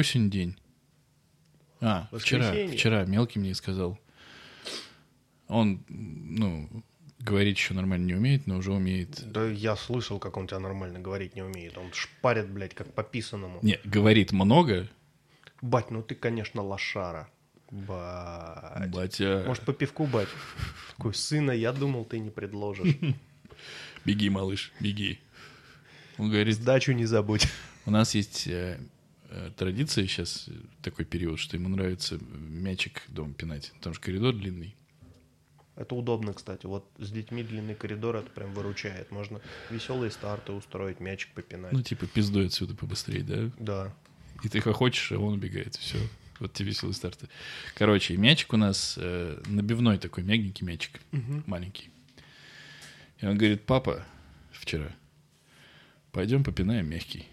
какой сегодня день? А, вчера, Воскресенье. вчера мелкий мне сказал. Он, ну, говорить еще нормально не умеет, но уже умеет. Да я слышал, как он тебя нормально говорить не умеет. Он шпарит, блядь, как по писанному. Не, говорит много. Бать, ну ты, конечно, лошара. Бать. Батя, Может, по пивку, бать? Такой, сына, я думал, ты не предложишь. беги, малыш, беги. Он говорит, Сдачу не забудь. у нас есть э, традиция сейчас, э, такой период, что ему нравится мячик дома пинать. Там же коридор длинный. Это удобно, кстати. Вот с детьми длинный коридор, это прям выручает. Можно веселые старты устроить, мячик попинать. Ну, типа, пиздуй отсюда побыстрее, да? Да. И ты хочешь, а он убегает. Все. Вот тебе веселые старты. Короче, мячик у нас э, набивной такой, мягенький мячик. Маленький. И он говорит, папа, вчера, пойдем попинаем мягкий.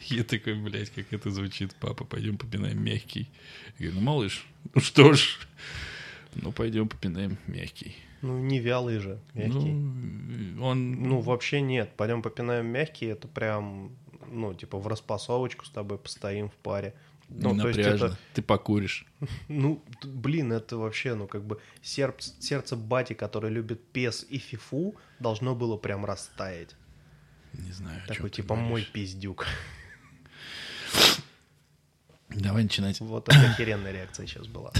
Я такой, блядь, как это звучит, папа, пойдем попинаем мягкий. Я говорю, ну, малыш, ну что ж, ну, пойдем попинаем мягкий. Ну, не вялый же, мягкий. Ну, он, Ну, вообще нет. Пойдем попинаем мягкий, это прям, ну, типа в распасовочку с тобой постоим в паре. не Ну, есть напряжно. это, Ты покуришь. ну, блин, это вообще, ну, как бы сердце, сердце бати, который любит пес и фифу, должно было прям растаять. Не знаю, Такой, типа, мой говоришь. пиздюк. Давай начинать. Вот охеренная реакция сейчас была.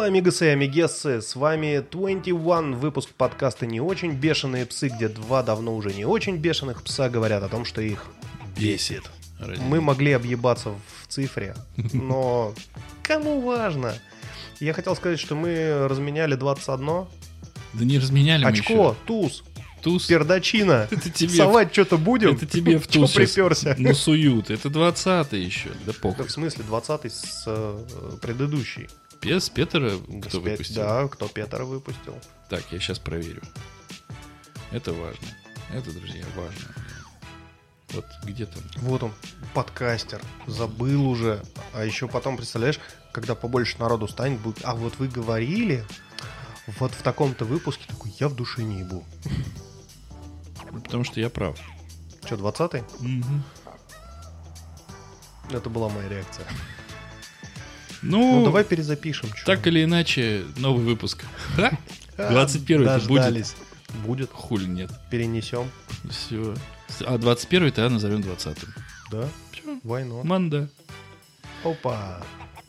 Холла, амигасы и амигессы, с вами 21, выпуск подкаста «Не очень бешеные псы», где два давно уже не очень бешеных пса говорят о том, что их бесит. Ради- Мы могли объебаться в цифре, но кому важно? Я хотел сказать, что мы разменяли 21. Да не разменяли мы Очко, еще. туз, Туз. пердачина. Это тебе, Совать что-то будем? это тебе в туз приперся? насуют. Это 20 еще. Да Да похуй. в смысле, 20 с э, предыдущий. Пес Петера кто пе- выпустил? Да, кто Петра выпустил. Так, я сейчас проверю. Это важно. Это, друзья, важно. Вот где там? Вот он, подкастер, забыл уже. А еще потом, представляешь, когда побольше народу станет, будет, а вот вы говорили, вот в таком-то выпуске, такой, я в душе не ебу. Ну, Потому что я прав. Че, 20-й? Это была моя реакция. Ну, Ну, давай перезапишем. чё. так или иначе, новый выпуск. Ха? 21 это будет? Будет. Хули нет. Перенесем. Все. А 21 тогда назовем 20 Да? Все. Войну. Манда. Опа.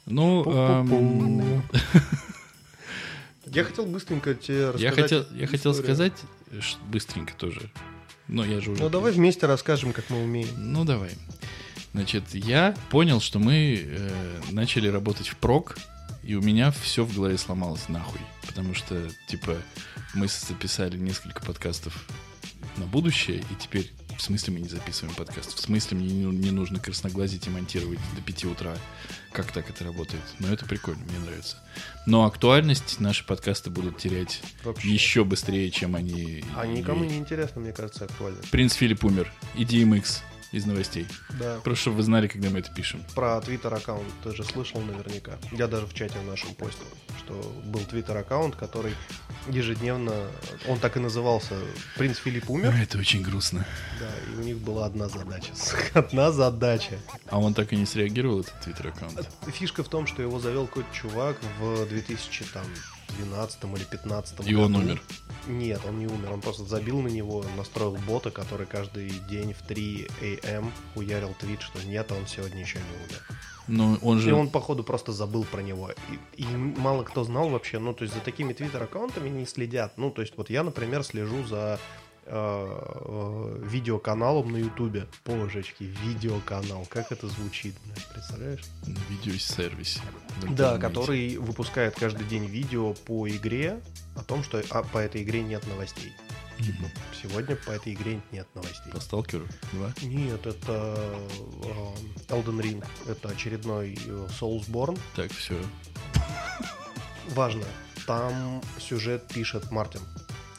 Ну, эм, Я хотел быстренько тебе рассказать. я хотел, я хотел сказать быстренько тоже. Но я же уже... Ну, давай вместе расскажем, как мы умеем. Ну, давай. Значит, я понял, что мы э, начали работать в прок, и у меня все в голове сломалось нахуй. Потому что, типа, мы записали несколько подкастов на будущее, и теперь в смысле мы не записываем подкаст? В смысле мне не, ну- не нужно красноглазить и монтировать до 5 утра? Как так это работает? Но это прикольно, мне нравится. Но актуальность наши подкасты будут терять Вообще. еще быстрее, чем они... А никому не интересно, мне кажется, актуально. Принц Филипп умер. И DMX из новостей. Да. Просто чтобы вы знали, когда мы это пишем. Про твиттер аккаунт ты же слышал наверняка. Я даже в чате в нашем постил, что был твиттер аккаунт, который ежедневно, он так и назывался, принц Филипп умер. Это очень грустно. Да, и у них была одна задача. Одна задача. А он так и не среагировал, этот твиттер-аккаунт. Фишка в том, что его завел какой-то чувак в 2012 или 2015 И он умер. Нет, он не умер, он просто забил на него, настроил бота, который каждый день в 3 ам хуярил твит, что нет, он сегодня еще не умер. Но он И же... он, походу, просто забыл про него. И, и мало кто знал вообще, ну, то есть за такими твиттер-аккаунтами не следят. Ну, то есть вот я, например, слежу за видеоканалом на ютубе. Божечки, видеоканал, как это звучит, представляешь? На видеосервисе. Да, который выпускает каждый день видео по игре о том, что а, по этой игре нет новостей. Мгм. Сегодня по этой игре нет новостей. По Сталкеру 2. Нет, это э, Elden Ring. Это очередной э, Soulsborne. Так, все. важно, там сюжет пишет Мартин.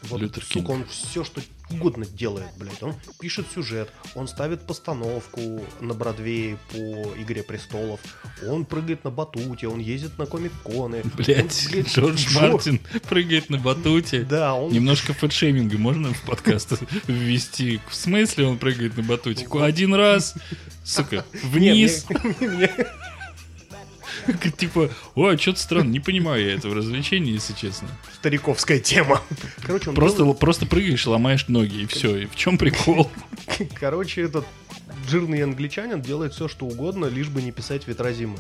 Вот, Лютер сука, Кинг. он все, что угодно делает, блядь. Он пишет сюжет, он ставит постановку на Бродвее по «Игре престолов», он прыгает на батуте, он ездит на комик-коны. Блять, Он, блядь, Джордж жё- Мартин прыгает на батуте. Да, он... Немножко фэтшейминга можно в подкаст ввести? В смысле он прыгает на батуте? Один раз, сука, вниз. мне- мне- Типа, ой, что-то странно, не понимаю я этого развлечения, если честно. Стариковская тема. Короче, он Просто, просто прыгаешь, ломаешь ноги, и все. И в чем прикол? Короче, этот жирный англичанин делает все, что угодно, лишь бы не писать ветра зимы.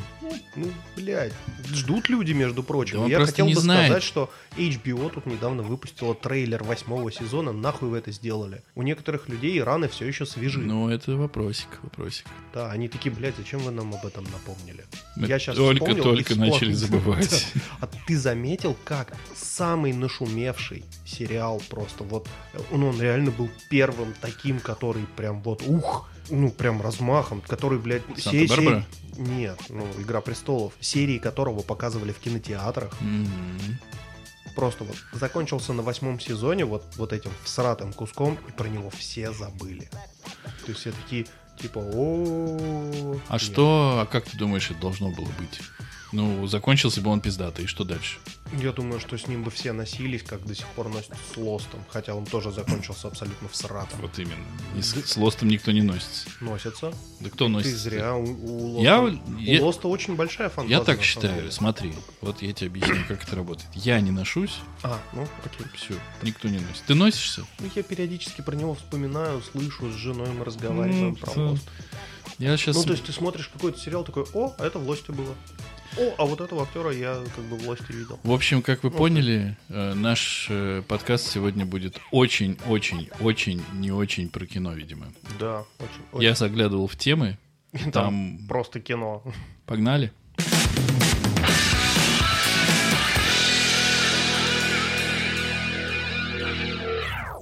Ну, блядь, ждут люди, между прочим. Да Я хотел бы знает. сказать, что HBO тут недавно выпустила трейлер восьмого сезона. Нахуй вы это сделали? У некоторых людей раны все еще свежи. Ну, это вопросик, вопросик. Да, они такие, блядь, зачем вы нам об этом напомнили? Мы Я щас только-только начали забывать. А ты заметил, как самый нашумевший сериал просто вот он, он реально был первым таким, который прям вот ух, ну прям размахом, который, блядь, се- Санта-Барбара? се- Нет, ну Игра престолов, серии которого показывали в кинотеатрах. Мгм. Просто вот закончился на восьмом сезоне вот, вот этим всратым куском, и про него все забыли. То есть все такие, типа, о А что, а как ты думаешь, это должно было быть? Ну, закончился бы он пиздатый, и что дальше? Я думаю, что с ним бы все носились, как до сих пор носят с Лостом. Хотя он тоже закончился абсолютно всратом. Вот именно. И с, с Лостом никто не носится. Носятся. Да кто Ты носится? зря. У, у Лоста, Я- у я- Лоста очень большая фантазия. Я так считаю. деле. Смотри, вот я тебе объясню, как это работает. Я не ношусь, А, ну окей. все, никто не носит. Ты носишься? Ну, я периодически про него вспоминаю, слышу, с женой мы разговариваем Ну, про. Лост. Я сейчас... Ну, то есть ты смотришь какой-то сериал такой, о, а это в Лосте было. О, а вот этого актера я как бы в Лосте видел. В общем, как вы Ну, поняли, э, наш э, подкаст сегодня будет очень-очень-очень не очень про кино, видимо. Да, очень. Я очень. заглядывал в темы, Там там... просто кино. Погнали?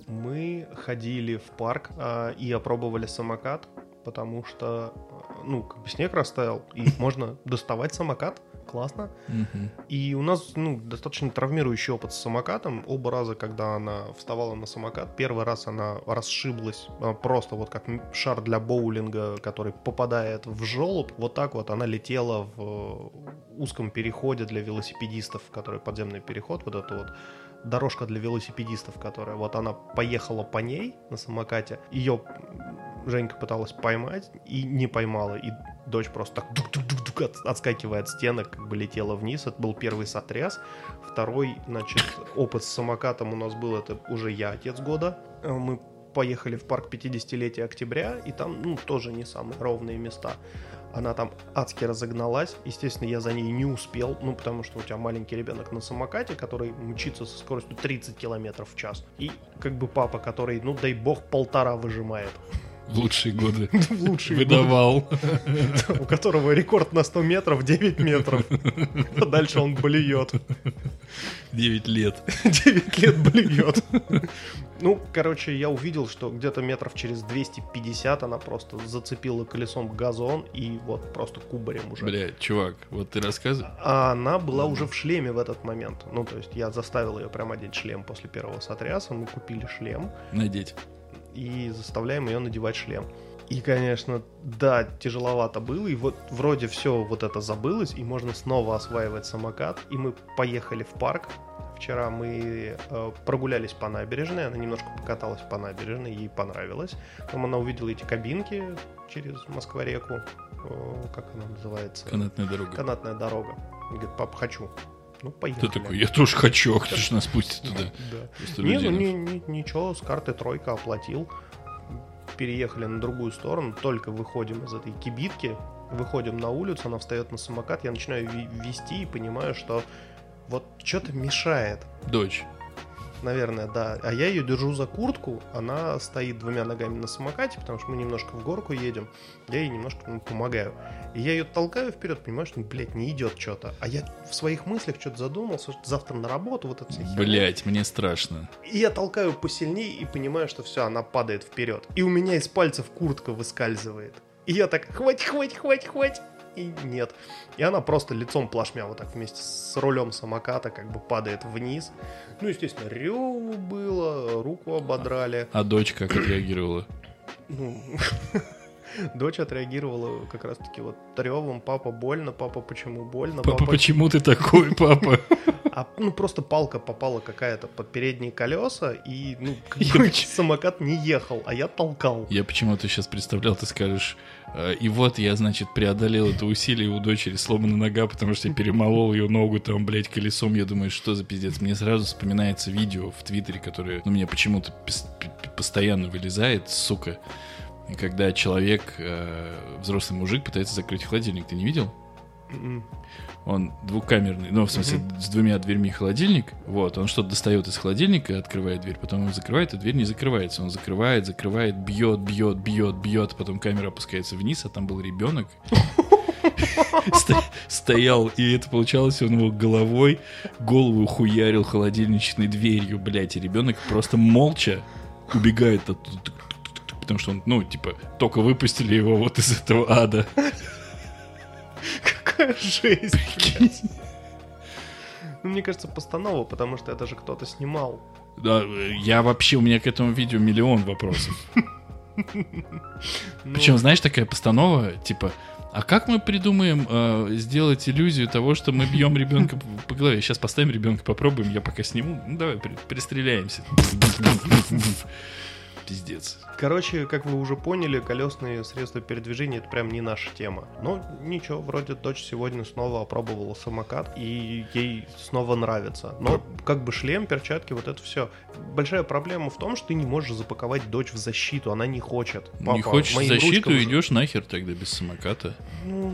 Мы ходили в парк а, и опробовали самокат, потому что, ну, как бы снег растаял, и можно доставать самокат. Классно. И у нас, ну, достаточно травмирующий опыт с самокатом. Оба раза, когда она вставала на самокат, первый раз она расшиблась а, просто вот как шар для боулинга, который попадает в желоб. Вот так вот она летела в э, узком переходе для велосипедистов, который подземный переход, вот это вот дорожка для велосипедистов, которая вот она поехала по ней на самокате. Ее Женька пыталась поймать и не поймала. И дочь просто так дук-дук-дук-дук от- отскакивая от стенок, как бы летела вниз. Это был первый сотряс. Второй, значит, опыт с самокатом у нас был, это уже я, отец года. Э, Мы поехали в парк 50-летия октября, и там, ну, тоже не самые ровные места. Она там адски разогналась. Естественно, я за ней не успел, ну, потому что у тебя маленький ребенок на самокате, который мчится со скоростью 30 километров в час. И как бы папа, который, ну, дай бог, полтора выжимает. В лучшие годы В лучшие выдавал. у которого рекорд на 100 метров 9 метров. А дальше он блюет. 9 лет. 9 лет блюет. Ну, короче, я увидел, что где-то метров через 250 она просто зацепила колесом газон и вот просто кубарем уже. Бля, чувак, вот ты рассказывай. А она была уже в шлеме в этот момент. Ну, то есть я заставил ее прям одеть шлем после первого сотряса. Мы купили шлем. Надеть. И заставляем ее надевать шлем. И, конечно, да, тяжеловато было, и вот вроде все вот это забылось, и можно снова осваивать самокат. И мы поехали в парк. Вчера мы э, прогулялись по набережной, она немножко покаталась по набережной, ей понравилось. Потом она увидела эти кабинки через Москва-реку, э, как она называется? Канатная дорога. Канатная дорога. И говорит, пап, хочу. Ну, поехали. Ты такой, я тоже хочу, а кто ж нас пустит туда? Да. Не, ну не, не- ничего, с карты тройка оплатил. Переехали на другую сторону, только выходим из этой кибитки, выходим на улицу, она встает на самокат, я начинаю вести и понимаю, что вот что-то мешает. Дочь. Наверное, да. А я ее держу за куртку, она стоит двумя ногами на самокате, потому что мы немножко в горку едем. Я ей немножко ну, помогаю. И я ее толкаю вперед, понимаю, что, блядь, не идет что-то. А я в своих мыслях что-то задумался, что завтра на работу, вот это вся херня. Блять, мне страшно. И я толкаю посильнее и понимаю, что все, она падает вперед. И у меня из пальцев куртка выскальзывает. И я так, хватит, хватит, хватит, хватит. И нет. И она просто лицом плашмя вот так вместе с рулем самоката как бы падает вниз. Ну, естественно, реву было, руку ободрали. А дочь как отреагировала? Ну, дочь отреагировала как раз-таки вот ревом. Папа больно, папа почему больно? Папа, почему ты такой, папа? А, ну, просто палка попала какая-то под передние колеса, и, ну, Я самокат не ехал, а я толкал. Я почему-то сейчас представлял, ты скажешь, «Э, и вот я, значит, преодолел это усилие у дочери, сломана нога, потому что я перемолол ее ногу там, блядь, колесом. Я думаю, что за пиздец. Мне сразу вспоминается видео в Твиттере, которое, ну, мне почему-то постоянно вылезает, сука. И когда человек, э, взрослый мужик, пытается закрыть холодильник, ты не видел? М. Он двухкамерный, ну, в смысле, с двумя дверьми холодильник. Вот, он что-то достает из холодильника, открывает дверь, потом он закрывает, и дверь не закрывается. Он закрывает, закрывает, бьет, бьет, бьет, бьет, потом камера опускается вниз, а там был ребенок. Сто- Стоял, и это получалось, он его головой голову хуярил холодильничной дверью, блядь, и ребенок просто молча убегает оттуда. Потому что он, ну, типа, только выпустили его вот из этого ада. Какая жесть. Ну, мне кажется, постанова, потому что это же кто-то снимал. Да, я вообще, у меня к этому видео миллион вопросов. Ну, Причем, знаешь, такая постанова, типа, а как мы придумаем э, сделать иллюзию того, что мы бьем ребенка по- голове? Сейчас поставим ребенка, попробуем, я пока сниму. Ну, давай, пристреляемся. Пиздец. Короче, как вы уже поняли, колесные средства передвижения это прям не наша тема. Но ничего, вроде дочь сегодня снова опробовала самокат, и ей снова нравится. Но как бы шлем, перчатки, вот это все. Большая проблема в том, что ты не можешь запаковать дочь в защиту, она не хочет. не Папа, хочешь моим защиту, ручкам идешь нахер тогда без самоката. Ну,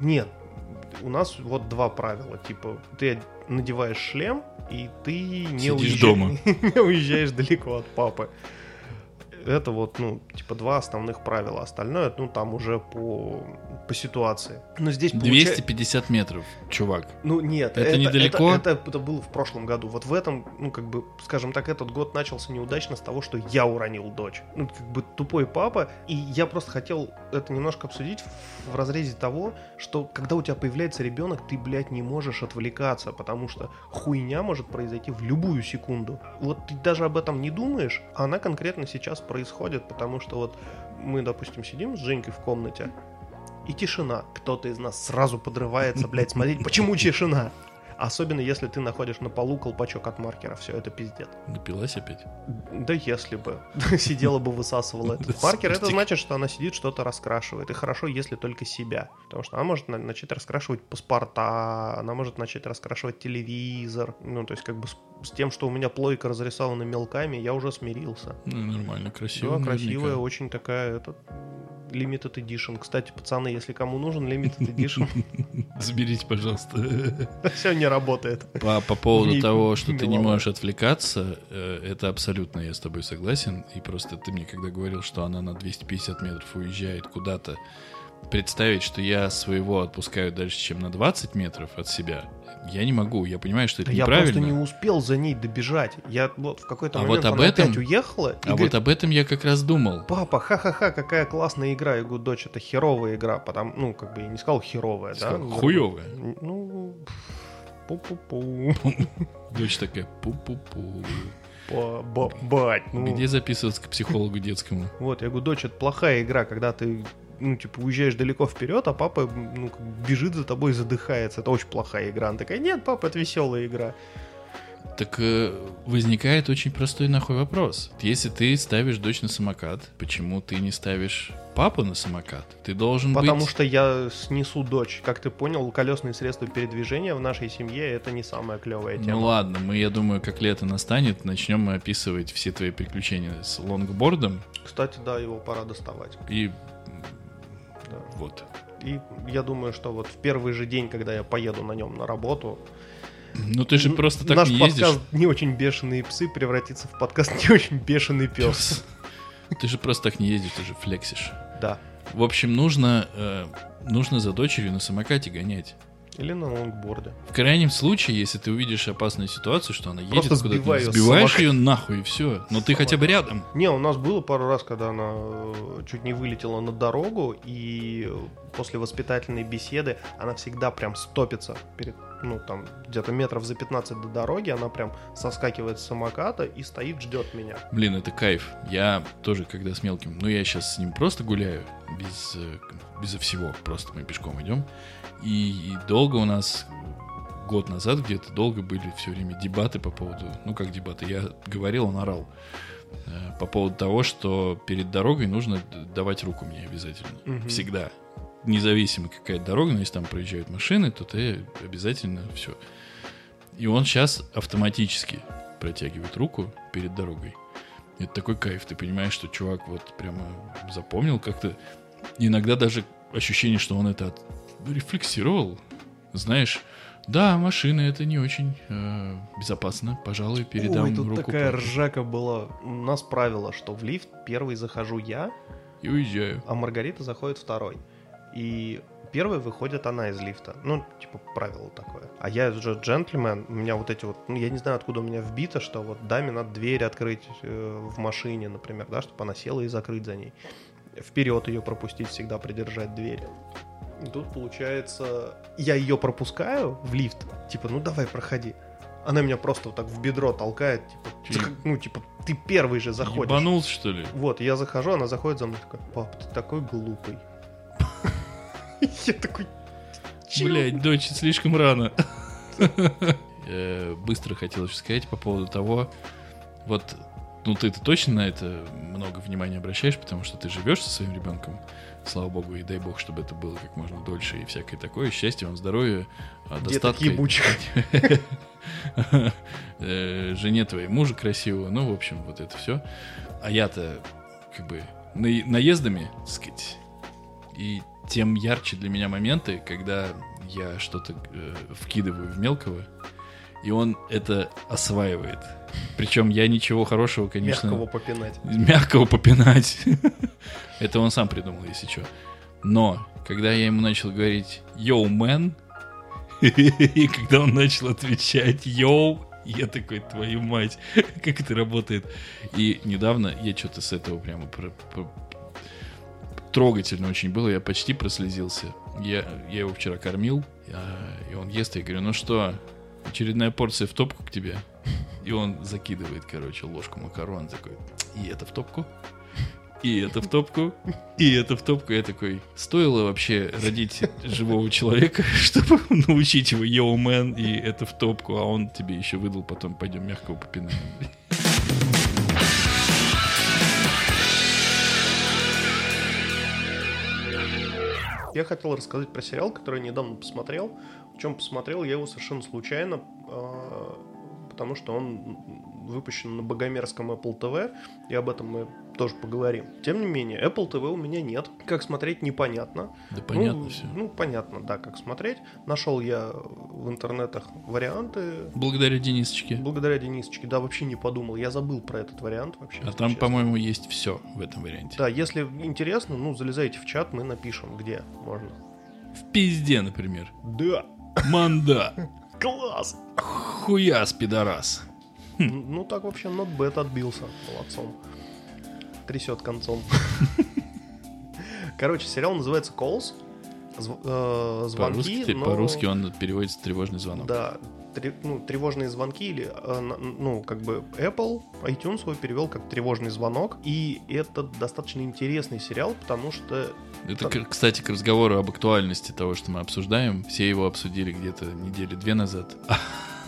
Нет. У нас вот два правила. Типа, ты надеваешь шлем, и ты не, Сидишь уезжаешь, дома. не уезжаешь далеко от папы. Это вот, ну, типа, два основных правила. Остальное, ну, там уже по, по ситуации. Но здесь получа- 250 метров, чувак. Ну, нет. Это недалеко? Это, это- это было в прошлом году. Вот в этом, ну, как бы, скажем так, этот год начался неудачно с того, что я уронил дочь. Ну, как бы, тупой папа. И я просто хотел это немножко обсудить в, в разрезе того, что когда у тебя появляется ребенок, ты, блядь, не можешь отвлекаться, потому что хуйня может произойти в любую секунду. Вот ты даже об этом не думаешь, а она конкретно сейчас происходит, потому что вот мы, допустим, сидим с Женькой в комнате, и тишина. Кто-то из нас сразу подрывается, блядь, смотреть, почему тишина? Особенно если ты находишь на полу колпачок от маркера. Все, это пиздец. Напилась опять? Да если бы. Сидела бы, высасывала этот маркер. Это значит, что она сидит, что-то раскрашивает. И хорошо, если только себя. Потому что она может на- начать раскрашивать паспорта, она может начать раскрашивать телевизор. Ну, то есть, как бы с, тем, что у меня плойка разрисована мелками, я уже смирился. Ну, нормально, красиво. Да, наверняка. красивая, очень такая, это, limited edition. Кстати, пацаны, если кому нужен limited edition, Заберите, пожалуйста. все не работает. По, по поводу Не того, что ты не можешь отвлекаться, э, это абсолютно я с тобой согласен. И просто ты мне когда говорил, что она на 250 метров уезжает куда-то, представить, что я своего отпускаю дальше, чем на 20 метров от себя, я не могу. Я понимаю, что это Да я просто неправильно. не успел за ней добежать. Я вот в какой-то А момент вот об она этом- опять уехала А говорит, вот об этом я как раз думал. папа, ха-ха-ха, какая классная игра. Я говорю, дочь, это херовая игра. Потому, ну, как бы я не сказал херовая, да? Сказал, Хуёвая. Ну, пу-пу-пу. Дочь такая, пу-пу-пу. Ба- ба- Бать, ну. Где записываться к психологу детскому? Вот, я говорю, дочь, это плохая игра, когда ты ну, типа, уезжаешь далеко вперед, а папа, ну, бежит за тобой и задыхается. Это очень плохая игра. Она такая, нет, папа, это веселая игра. Так э, возникает очень простой нахуй вопрос. Если ты ставишь дочь на самокат, почему ты не ставишь папу на самокат? Ты должен Потому быть... что я снесу дочь. Как ты понял, колесные средства передвижения в нашей семье это не самая клевая тема. Ну ладно, мы, я думаю, как лето настанет, начнем мы описывать все твои приключения с лонгбордом Кстати, да, его пора доставать. и Да. вот. И я думаю, что вот в первый же день, когда я поеду на нем на работу, Ну ты же просто так наш не ездишь. подкаст «Не очень бешеные псы» превратится в подкаст «Не очень бешеный пес». Ты же просто так не ездишь, ты же флексишь. Да. В общем, нужно, э, нужно за дочерью на самокате гонять. Или на лонгборде. В крайнем случае, если ты увидишь опасную ситуацию, что она едет Просто куда-то, сбивай её с сбиваешь ее нахуй и все. Но ты хотя бы рядом. Не, у нас было пару раз, когда она э, чуть не вылетела на дорогу, и э, после воспитательной беседы она всегда прям стопится перед, ну, там, где-то метров за 15 до дороги, она прям соскакивает с самоката и стоит, ждет меня. Блин, это кайф. Я тоже, когда с мелким, ну я сейчас с ним просто гуляю, без, э, безо всего, просто мы пешком идем. И, и долго у нас, год назад где-то, долго были все время дебаты по поводу, ну как дебаты, я говорил, он орал, э, по поводу того, что перед дорогой нужно давать руку мне обязательно. Мгм. Всегда. Независимо какая дорога, но если там проезжают машины, то ты обязательно все. И он сейчас автоматически протягивает руку перед дорогой. Это такой кайф. Ты понимаешь, что чувак вот прямо запомнил как-то. Иногда даже ощущение, что он это от- рефлексировал. Знаешь, да, машины это не очень э, безопасно. Пожалуй, передам Ой, тут руку такая папе ржака была. У нас правило, что в лифт первый захожу я, и уезжаю. а Маргарита заходит второй. И первой выходит она из лифта. Ну, типа, правило такое. А я же джентльмен, у меня вот эти вот, ну, я не знаю, откуда у меня вбито, что вот даме надо дверь открыть э, в машине, например, да, чтобы она села и закрыть за ней. Вперед ее пропустить, всегда придержать дверь. И тут получается, я ее пропускаю в лифт, типа, ну давай, проходи. Она меня просто вот так в бедро толкает, типа, Ты- «Зах- ну, типа, ты первый же заходишь. Ебанулся, что ли? Вот, я захожу, она заходит за мной, такая, пап, ты такой глупый. Я такой? Блять, дочь, слишком рано. Быстро хотел еще сказать по поводу того, вот, ну ты-то точно на это много внимания обращаешь, потому что ты живешь со своим ребенком, слава богу, и дай бог, чтобы это было как можно дольше, и всякое такое, счастье вам, здоровья, а, достатка. ебучих. Э, Жене твоей мужа красивого, ну, в общем, вот это все. А я-то, как бы, на- наездами, так сказать, и тем ярче для меня моменты, когда я что-то э, вкидываю в мелкого, и он это осваивает. Причем я ничего хорошего, конечно... Мягкого попинать. Мягкого попинать. Это он сам придумал, если что. Но, когда я ему начал говорить «Йоу, мэн», и когда он начал отвечать «Йоу», я такой, твою мать, как это работает. И недавно я что-то с этого прямо про- про- трогательно очень было, я почти прослезился. Я, я его вчера кормил, а, и он ест, я говорю, ну что, очередная порция в топку к тебе? И он закидывает, короче, ложку макарон, такой, и это в топку, и это в топку, и это в топку. Я такой, стоило вообще родить живого человека, чтобы научить его йоу мэн и это в топку, а он тебе еще выдал потом, пойдем мягкого попинаем. Я хотел рассказать про сериал, который я недавно посмотрел. В чем посмотрел я его совершенно случайно, э, потому что он выпущен на богомерзком Apple TV, и об этом мы тоже поговорим. Тем не менее, Apple TV у меня нет. Как смотреть, непонятно. Да понятно ну, все. Ну, понятно, да, как смотреть. Нашел я в интернетах варианты. Благодаря Денисочке. Благодаря Денисочке, да, вообще не подумал. Я забыл про этот вариант вообще. А там, честно. по-моему, есть все в этом варианте. Да, если интересно, ну, залезайте в чат, мы напишем, где можно. В пизде, например. Да, Манда. класс! Хуяс, пидорас. Н- Ну, так вообще bad отбился, молодцом. Трясет концом. Короче, сериал называется Calls. Зв- э, звонки, По-русски, но- по-русски он переводится тревожный звонок. Да, ну, тревожные звонки или, э, ну, как бы Apple, iTunes его перевел как тревожный звонок. И это достаточно интересный сериал, потому что Это, кстати, к разговору об актуальности того, что мы обсуждаем. Все его обсудили где-то недели две назад.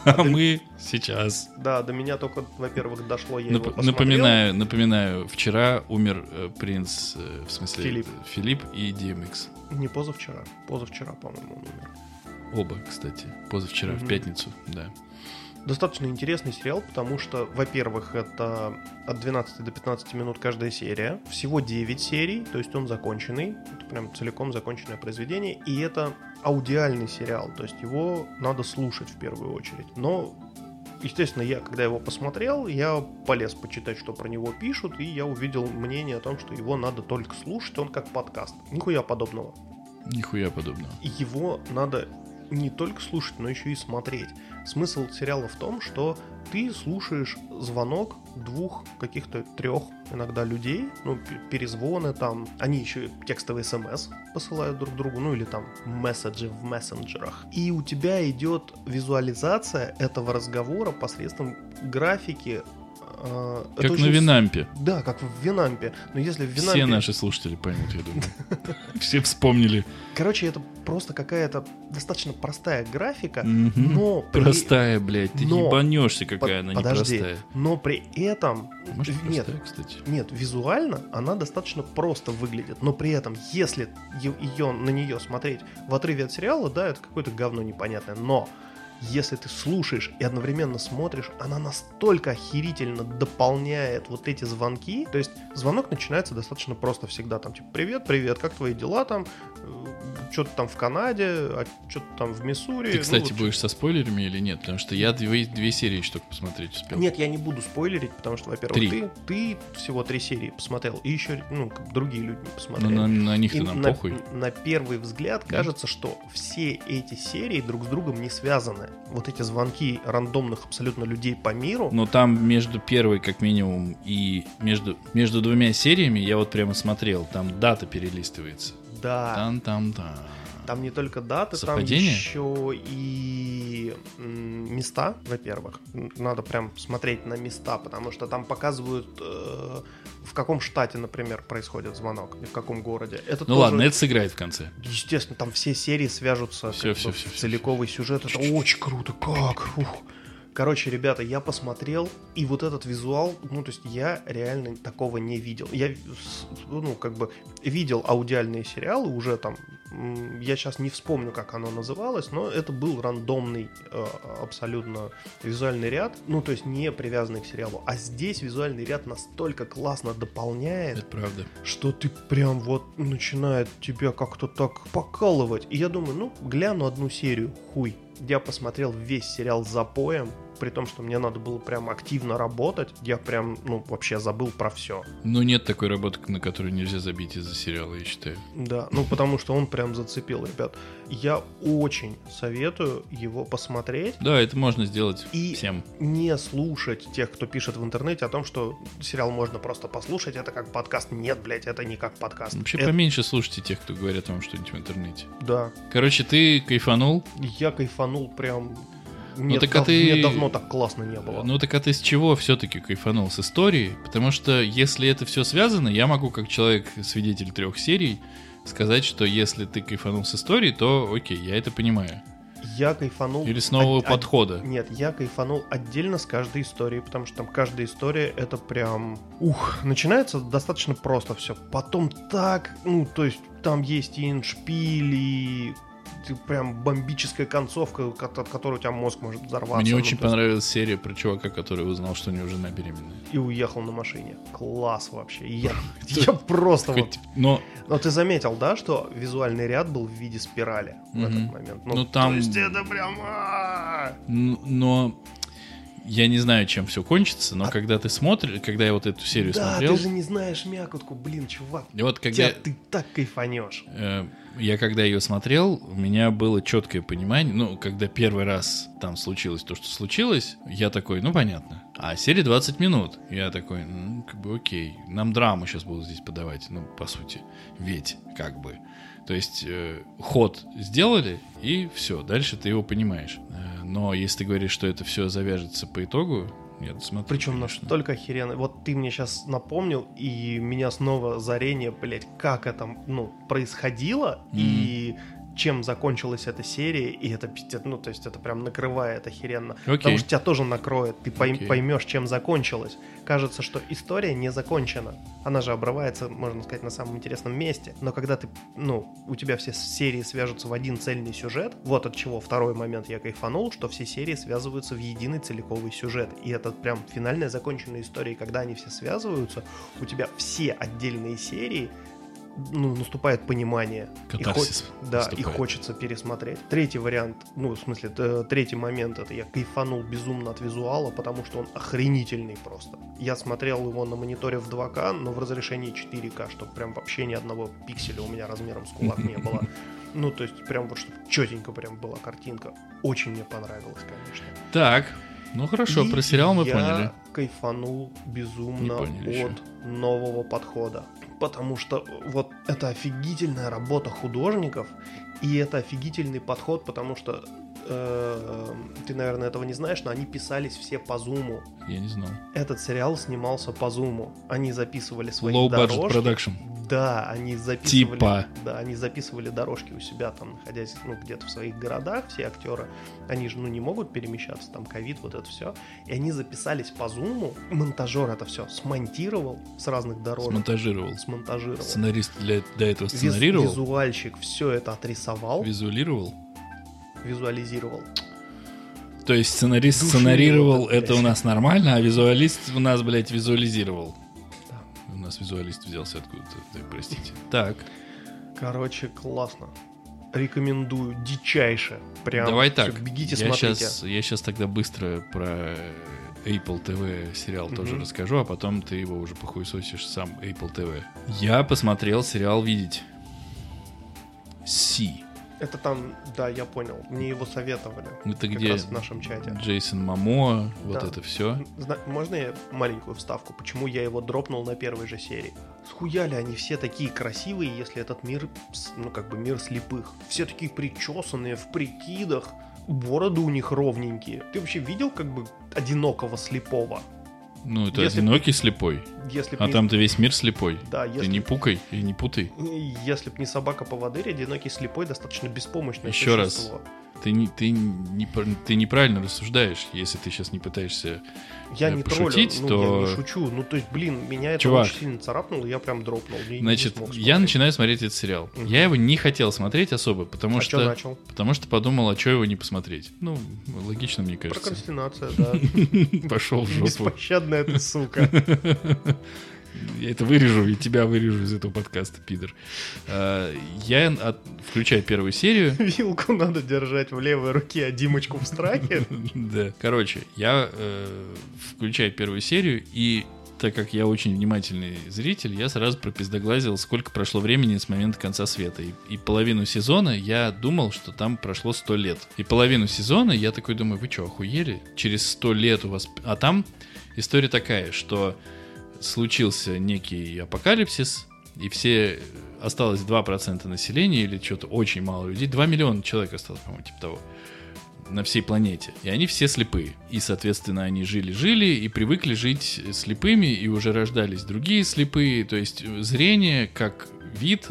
А мы сейчас. Да, до меня только, во-первых, дошло, я Нап- его напоминаю, напоминаю, вчера умер э, принц, э, в смысле Филипп. Филипп и DMX. Не позавчера, позавчера, по-моему, он умер. Оба, кстати, позавчера, в Мгм. пятницу, да. Достаточно интересный сериал, потому что, во-первых, это от 12 до 15 минут каждая серия. Всего 9 серий, то есть он законченный. Это прям целиком законченное произведение. И это аудиальный сериал, то есть его надо слушать в первую очередь. Но Естественно, я, когда его посмотрел, я полез почитать, что про него пишут, и я увидел мнение о том, что его надо только слушать, он как подкаст. Нихуя подобного. Нихуя подобного. его надо не только слушать, но еще и смотреть. Смысл сериала в том, что ты слушаешь звонок двух, каких-то трех иногда людей, ну, перезвоны там, они еще текстовые смс посылают друг другу, ну или там месседжи в мессенджерах. И у тебя идет визуализация этого разговора посредством графики э, как на Винампе. Да, как в Винампе. Но если в Винампе... Все наши слушатели поймут, я думаю. Все вспомнили. Короче, это просто какая-то достаточно простая графика, но... Простая, блядь, ты ебанешься, какая она непростая. но при этом... Может, нет, кстати. Нет, визуально она достаточно просто выглядит, но при этом, если ее на нее смотреть в отрыве от сериала, да, это какое-то говно непонятное, но если ты слушаешь и одновременно смотришь, она настолько охерительно дополняет вот эти звонки. То есть звонок начинается достаточно просто всегда. Там типа, привет, привет, как твои дела там? Э, что-то там в Канаде, а что-то там в Миссури. Ты, ну, кстати, ну, вот... будешь со спойлерами или нет? Потому что я две, две серии еще только посмотреть успел. Нет, я не буду спойлерить, потому что, во-первых, ты, ты всего три серии посмотрел, и еще ну, другие люди не посмотрели. Ну, на, на них-то нам на, похуй. На первый взгляд да? кажется, что все эти серии друг с другом не связаны. Вот эти звонки рандомных абсолютно людей по миру. Но там между первой, как минимум, и между, между двумя сериями я вот прямо смотрел, там дата перелистывается. Да. Там-там-там. Там не только даты, Совпадение? там еще и места, во-первых. Надо прям смотреть на места, потому что там показывают, э, в каком штате, например, происходит звонок, и в каком городе. Это ну тоже... ладно, это сыграет в конце. Естественно, там все серии свяжутся все, все, все, в целиковый все, сюжет. Это очень круто. Как? Ух. Короче, ребята, я посмотрел, и вот этот визуал, ну, то есть я реально такого не видел. Я, ну, как бы видел аудиальные сериалы уже там, я сейчас не вспомню, как оно называлось, но это был рандомный э, абсолютно визуальный ряд, ну, то есть не привязанный к сериалу. А здесь визуальный ряд настолько классно дополняет, это правда. что ты прям вот начинает тебя как-то так покалывать. И я думаю, ну, гляну одну серию, хуй я посмотрел весь сериал за поем, при том, что мне надо было прям активно работать, я прям, ну, вообще забыл про все. Ну, нет такой работы, на которую нельзя забить из-за сериала, я считаю. Да, ну, потому что он прям зацепил, ребят. Я очень советую его посмотреть. Да, это можно сделать и всем. не слушать тех, кто пишет в интернете о том, что сериал можно просто послушать, это как подкаст. Нет, блядь, это не как подкаст. Вообще это... поменьше слушайте тех, кто говорит вам что-нибудь в интернете. Да. Короче, ты кайфанул? Я кайфанул прям мне, ну, так а ты... мне давно так классно не было. Ну так а ты с чего все-таки кайфанул? С истории? Потому что если это все связано, я могу как человек, свидетель трех серий, сказать, что если ты кайфанул с историей, то окей, я это понимаю. Я кайфанул... Или с нового от, подхода. От, нет, я кайфанул отдельно с каждой историей, потому что там каждая история это прям... Ух, начинается достаточно просто все. Потом так, ну, то есть там есть и прям бомбическая концовка, от которой у тебя мозг может взорваться. Мне ну, очень понравилась серия про чувака, который узнал, что у него жена беременная. И уехал на машине. Класс вообще. Я, я просто вот... Но... Но ты заметил, да, что визуальный ряд был в виде спирали в этот момент? Ну, там... То есть это прям... А! Но я не знаю, чем все кончится, но а... когда ты смотришь, когда я вот эту серию да, смотрел... Да, ты же не знаешь мякотку, блин, чувак. И вот когда... Тебя, ты так кайфанешь. Э, я когда ее смотрел, у меня было четкое понимание, ну, когда первый раз там случилось то, что случилось, я такой, ну, понятно. А серия 20 минут. Я такой, ну, как бы окей. Нам драму сейчас будут здесь подавать, ну, по сути. Ведь, как бы. То есть э, ход сделали, и все, дальше ты его понимаешь. Но если ты говоришь, что это все завяжется по итогу, нет, смотри. Причем конечно. настолько охеренно. Вот ты мне сейчас напомнил, и меня снова зарение, блядь, как это, ну, происходило, mm-hmm. и чем закончилась эта серия, и это ну, то есть это прям накрывает охеренно. Okay. Потому что тебя тоже накроет, ты okay. поймешь, чем закончилась. Кажется, что история не закончена. Она же обрывается, можно сказать, на самом интересном месте. Но когда ты, ну, у тебя все серии свяжутся в один цельный сюжет, вот от чего второй момент я кайфанул, что все серии связываются в единый целиковый сюжет. И это прям финальная законченная история, когда они все связываются, у тебя все отдельные серии ну, наступает понимание. Катарсис. И хо... Да, и хочется пересмотреть. Третий вариант, ну, в смысле, третий момент, это я кайфанул безумно от визуала, потому что он охренительный просто. Я смотрел его на мониторе в 2К, но в разрешении 4К, чтобы прям вообще ни одного пикселя у меня размером с кулак не было. Ну, то есть, прям вот, чтобы четенько прям была картинка. Очень мне понравилось, конечно. Так, ну хорошо, И про сериал мы я поняли. кайфанул Не безумно от нового подхода. Потому что вот это офигительная работа художников, и это офигительный подход, потому что э, ты, наверное, этого не знаешь, но они писались все по зуму. Я не знал. Этот сериал снимался по зуму. Они записывали свои Low budget дорожки. production. Да, они записывали. Типа. Да, они записывали дорожки у себя там, находясь ну, где-то в своих городах, все актеры. Они же ну, не могут перемещаться, там ковид, вот это все. И они записались по зуму. Монтажер это все смонтировал с разных дорожек. Смонтажировал. Смонтажировал. Сценарист для, для этого Виз- сценарировал, Визуальщик все это отрисовал, визуалировал. визуализировал. То есть сценарист Души сценарировал, его, это у блядь. нас нормально, а визуалист у нас, блядь, визуализировал. Нас визуалист взялся откуда-то, да, простите. Так, Короче, классно. Рекомендую дичайше. Прям давай так. бегите, я смотрите. Сейчас, я сейчас тогда быстро про Apple TV сериал тоже Мгм. расскажу, а потом ты его уже похуесосишь сам Apple TV. Я посмотрел сериал «Видеть». Си. Это там, да, я понял. Мне его советовали. Это как где раз в нашем чате. Джейсон Мамо, вот Да. это все. Зна- Можно я маленькую вставку? Почему я его дропнул на первой же серии? Схуяли они все такие красивые, если этот мир, ну как бы мир слепых. Все такие причесанные, в прикидах. Бороды у них ровненькие. Ты вообще видел как бы одинокого слепого? Ну, это Если- одинокий слепой. Если А не- там-то весь мир слепой. Да, Ты если, не пукай и не путай. если б не собака поводырь, одинокий слепой достаточно беспомощное Еще раз. Ты, не, ты, не, ты неправильно рассуждаешь, если ты сейчас не пытаешься... Я э, не пошутить, троллю, ну, то- я не шучу. Ну, то есть, блин, меня это Чувак. очень сильно царапнуло, я прям дропнул. не Значит, я начинаю смотреть этот сериал. Мгм. Я его не хотел смотреть особо, потому А что... что начал? Потому что подумал, а что его не посмотреть? Ну, логично, мне кажется. Прокрастинация, да. Пошел в жопу. Беспощадная ты сука. Я это вырежу, и тебя вырежу из этого подкаста, пидор. А, Я от- включаю первую серию. Вилку надо держать в левой руке, а Димочку в страхе. Да. Короче, я э, включаю первую серию, и так как я очень внимательный зритель, я сразу пропиздоглазил, сколько прошло времени с момента конца света. И, и половину сезона я думал, что там прошло 100 лет. И половину сезона я такой думаю, вы что, охуели? Через 100 лет у вас... А там история такая, что случился некий апокалипсис, и все... Осталось 2% населения или что-то очень мало людей. 2 миллиона человек осталось, по-моему, типа того на всей планете. И они все слепые. И, соответственно, они жили-жили и привыкли жить слепыми, и уже рождались другие слепые. То есть э, зрение как вид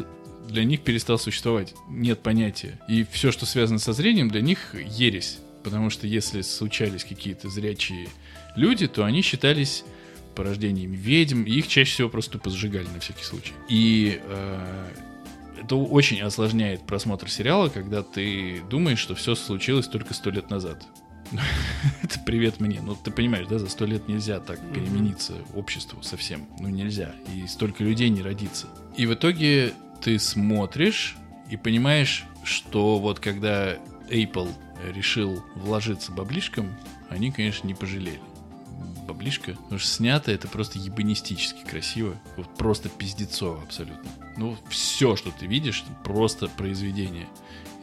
для них перестал существовать. Нет понятия. И все, что связано со зрением, для них ересь. Потому что если случались какие-то зрячие люди, то они считались порождениями ведьм, и их чаще всего просто тупо сжигали на всякий случай. И э, это очень осложняет просмотр сериала, когда ты думаешь, что все случилось только сто лет назад. Это привет мне. Ну, ты понимаешь, да, за сто лет нельзя так перемениться обществу совсем. Ну, нельзя. И столько людей не родится. И в итоге ты смотришь и понимаешь, что вот когда Apple решил вложиться баблишком, они, конечно, не пожалели. Баблишка, потому что снято это просто ебанистически красиво. Вот просто пиздецово абсолютно. Ну, все, что ты видишь, просто произведение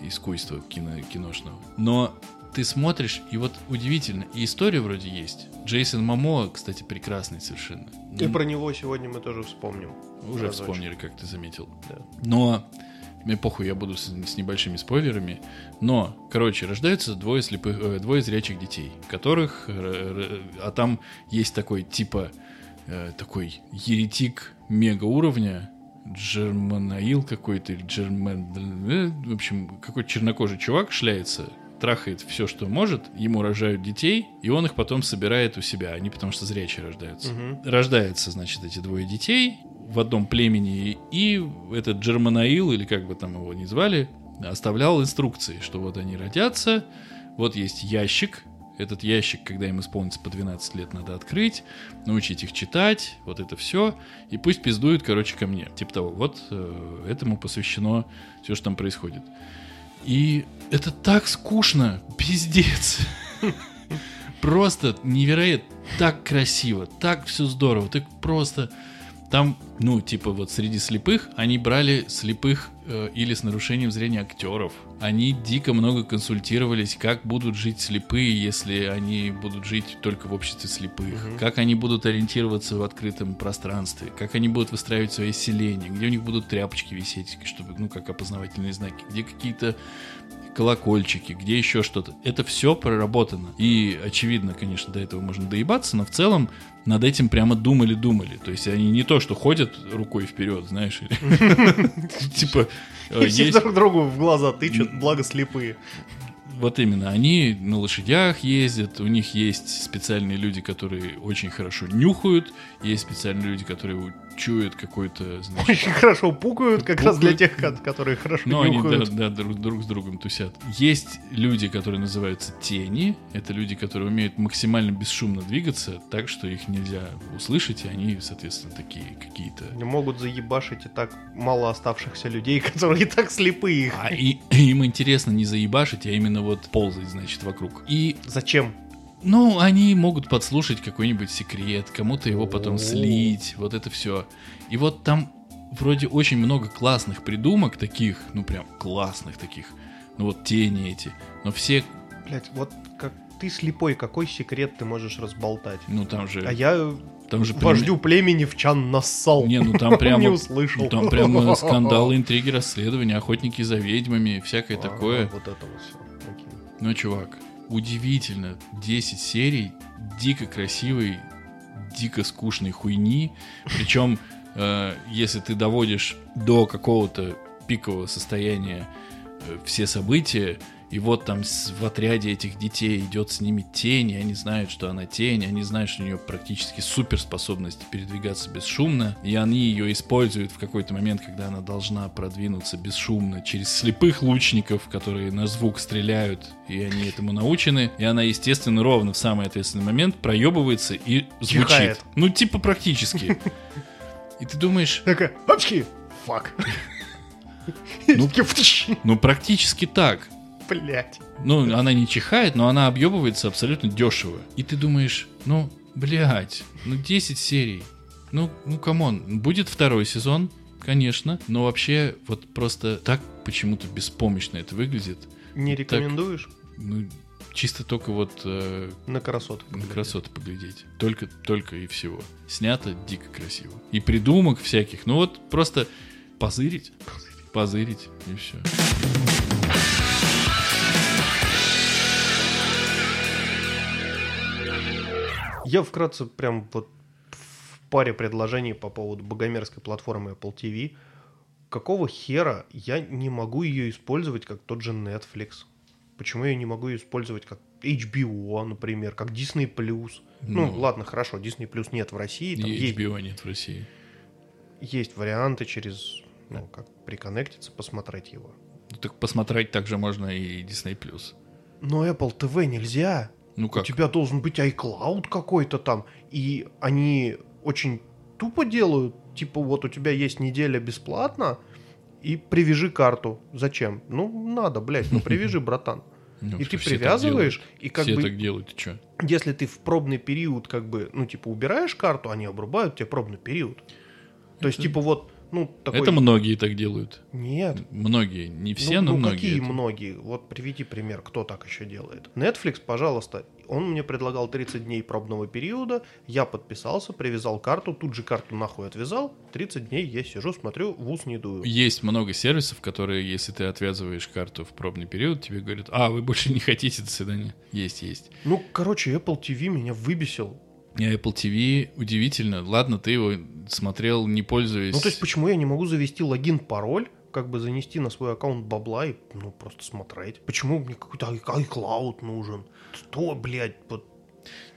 искусства кино, киношного. Но ты смотришь, и вот удивительно, и история вроде есть. Джейсон Мамо, кстати, прекрасный совершенно. И Ну, про него сегодня мы тоже вспомним. Уже разочек. вспомнили, как ты заметил. Да. Но мне похуй, я буду с, с небольшими спойлерами. Но, короче, рождаются двое слепых, э, двое зрячих детей, которых, э, э, а там есть такой типа э, такой еретик мега уровня, Джерманаил какой-то или Джермен, э, в общем, какой-то чернокожий чувак шляется, трахает все, что может, ему рожают детей, и он их потом собирает у себя, они потому что зрячие рождаются Мгм. рождаются, значит, эти двое детей в одном племени, и этот Джерманаил, или как бы там его ни звали, оставлял инструкции, что вот они родятся, вот есть ящик, этот ящик, когда им исполнится по 12 лет, надо открыть, научить их читать, вот это все, и пусть пиздуют, короче, ко мне. Типа того, вот э, этому посвящено все, что там происходит. И это так скучно, пиздец. Просто невероятно, так красиво, так все здорово, ты просто Там, ну, типа вот среди слепых, они брали слепых э, или с нарушением зрения актеров. Они дико много консультировались, как будут жить слепые, если они будут жить только в обществе слепых. Мгм. Как они будут ориентироваться в открытом пространстве. Как они будут выстраивать свои селения. Где у них будут тряпочки висеть, чтобы, ну, как опознавательные знаки. Где какие-то колокольчики, где еще что-то. Это все проработано. И, очевидно, конечно, до этого можно доебаться, но в целом над этим прямо думали-думали. То есть они не то, что ходят рукой вперед, знаешь, типа э, И друг другу в глаза тычут, благо слепые. вот именно, они на лошадях ездят, у них есть специальные люди, которые очень хорошо нюхают, есть специальные люди, которые чуют какой-то, значит, Очень хорошо пукают, как раз для Пукают. тех, ко- которые хорошо Ну, они да, нюхают. да, друг, друг с другом тусят. Есть люди, которые называются тени. Это люди, которые умеют максимально бесшумно двигаться, так что их нельзя услышать, и они, соответственно, такие какие-то. Они могут заебашить и так мало оставшихся людей, которые и так слепые. А и- им интересно не заебашить, а именно вот ползать, значит, вокруг. И Зачем? Ну, они могут подслушать какой-нибудь секрет, кому-то его потом слить, вот это все. И вот там вроде очень много классных придумок таких, ну прям классных таких, ну вот тени эти, но все, Блять, вот как ты слепой, какой секрет ты можешь разболтать? ну там же, А я там же прям- вождю племени в чан нассал. Не, ну там прямо, Не услышал. ну, там прямо скандалы, интриги, расследования, охотники за ведьмами, всякое такое. Вот это вот все. Окей. Ну, чувак, удивительно. 10 серий дико красивой, дико скучной хуйни. Причем, э, если ты доводишь до какого-то пикового состояния э, все события, и вот там в отряде этих детей идет с ними тень, и они знают, что она тень, они знают, что у нее практически суперспособность передвигаться бесшумно, и они ее используют в какой-то момент, когда она должна продвинуться бесшумно через слепых лучников, которые на звук стреляют, и они этому научены, и она, естественно, ровно в самый ответственный момент проебывается и звучит. Чихает. Ну, типа практически. И ты думаешь, Такая, опачки, fuck. Ну, ну, практически так. Блять. Ну, она не чихает, но она объебывается абсолютно дешево. И ты думаешь, ну, блядь, ну 10 серий. Ну, ну, come on, будет второй сезон, конечно, но вообще вот просто так почему-то беспомощно это выглядит. Не Так. рекомендуешь Ну, чисто только вот э, на красоток? на поглядеть? красоты поглядеть. Только, только и всего. Снято дико красиво. И придумок всяких. Ну вот просто позырить, позырить и все. Я вкратце прям вот в паре предложений по поводу богомерзкой платформы Apple TV. Какого хера я не могу ее использовать как тот же Netflix? Почему я не могу ее использовать как HBO, например, как Disney+. Ну, Ну. ладно, хорошо, Disney Plus нет в России, там И есть, HBO нет в России. есть варианты через, ну, как приконнектиться, посмотреть его. Ну, так посмотреть также можно и Disney+. Но Apple TV нельзя. Ну У как? тебя должен быть iCloud какой-то там. И они очень тупо делают. Типа вот у тебя есть неделя бесплатно, и привяжи карту. Зачем? Ну, надо, блядь, ну привяжи, братан. Ну, И ты привязываешь, и как Все бы, так делают, чё? если ты в пробный период, как бы, ну, типа, убираешь карту, они обрубают тебе пробный период. То есть, типа, вот, ну, такой... Это многие так делают. Нет, Многие, не все, ну, но ну, многие. какие это- многие? Вот приведи пример, кто так еще делает. Netflix, пожалуйста, он мне предлагал 30 дней пробного периода, я подписался, привязал карту, тут же карту нахуй отвязал, 30 дней я сижу, смотрю, в ус не дую. Есть много сервисов, которые, если ты отвязываешь карту в пробный период, тебе говорят, а, вы больше не хотите, до свидания. Есть, есть. Ну, короче, Apple TV меня выбесил. Apple TV удивительно. Ладно, ты его смотрел, не пользуясь. Ну, то есть, почему я не могу завести логин, пароль, как бы занести на свой аккаунт бабла и, ну, просто смотреть? Почему мне какой-то iCloud нужен? Что, блядь, вот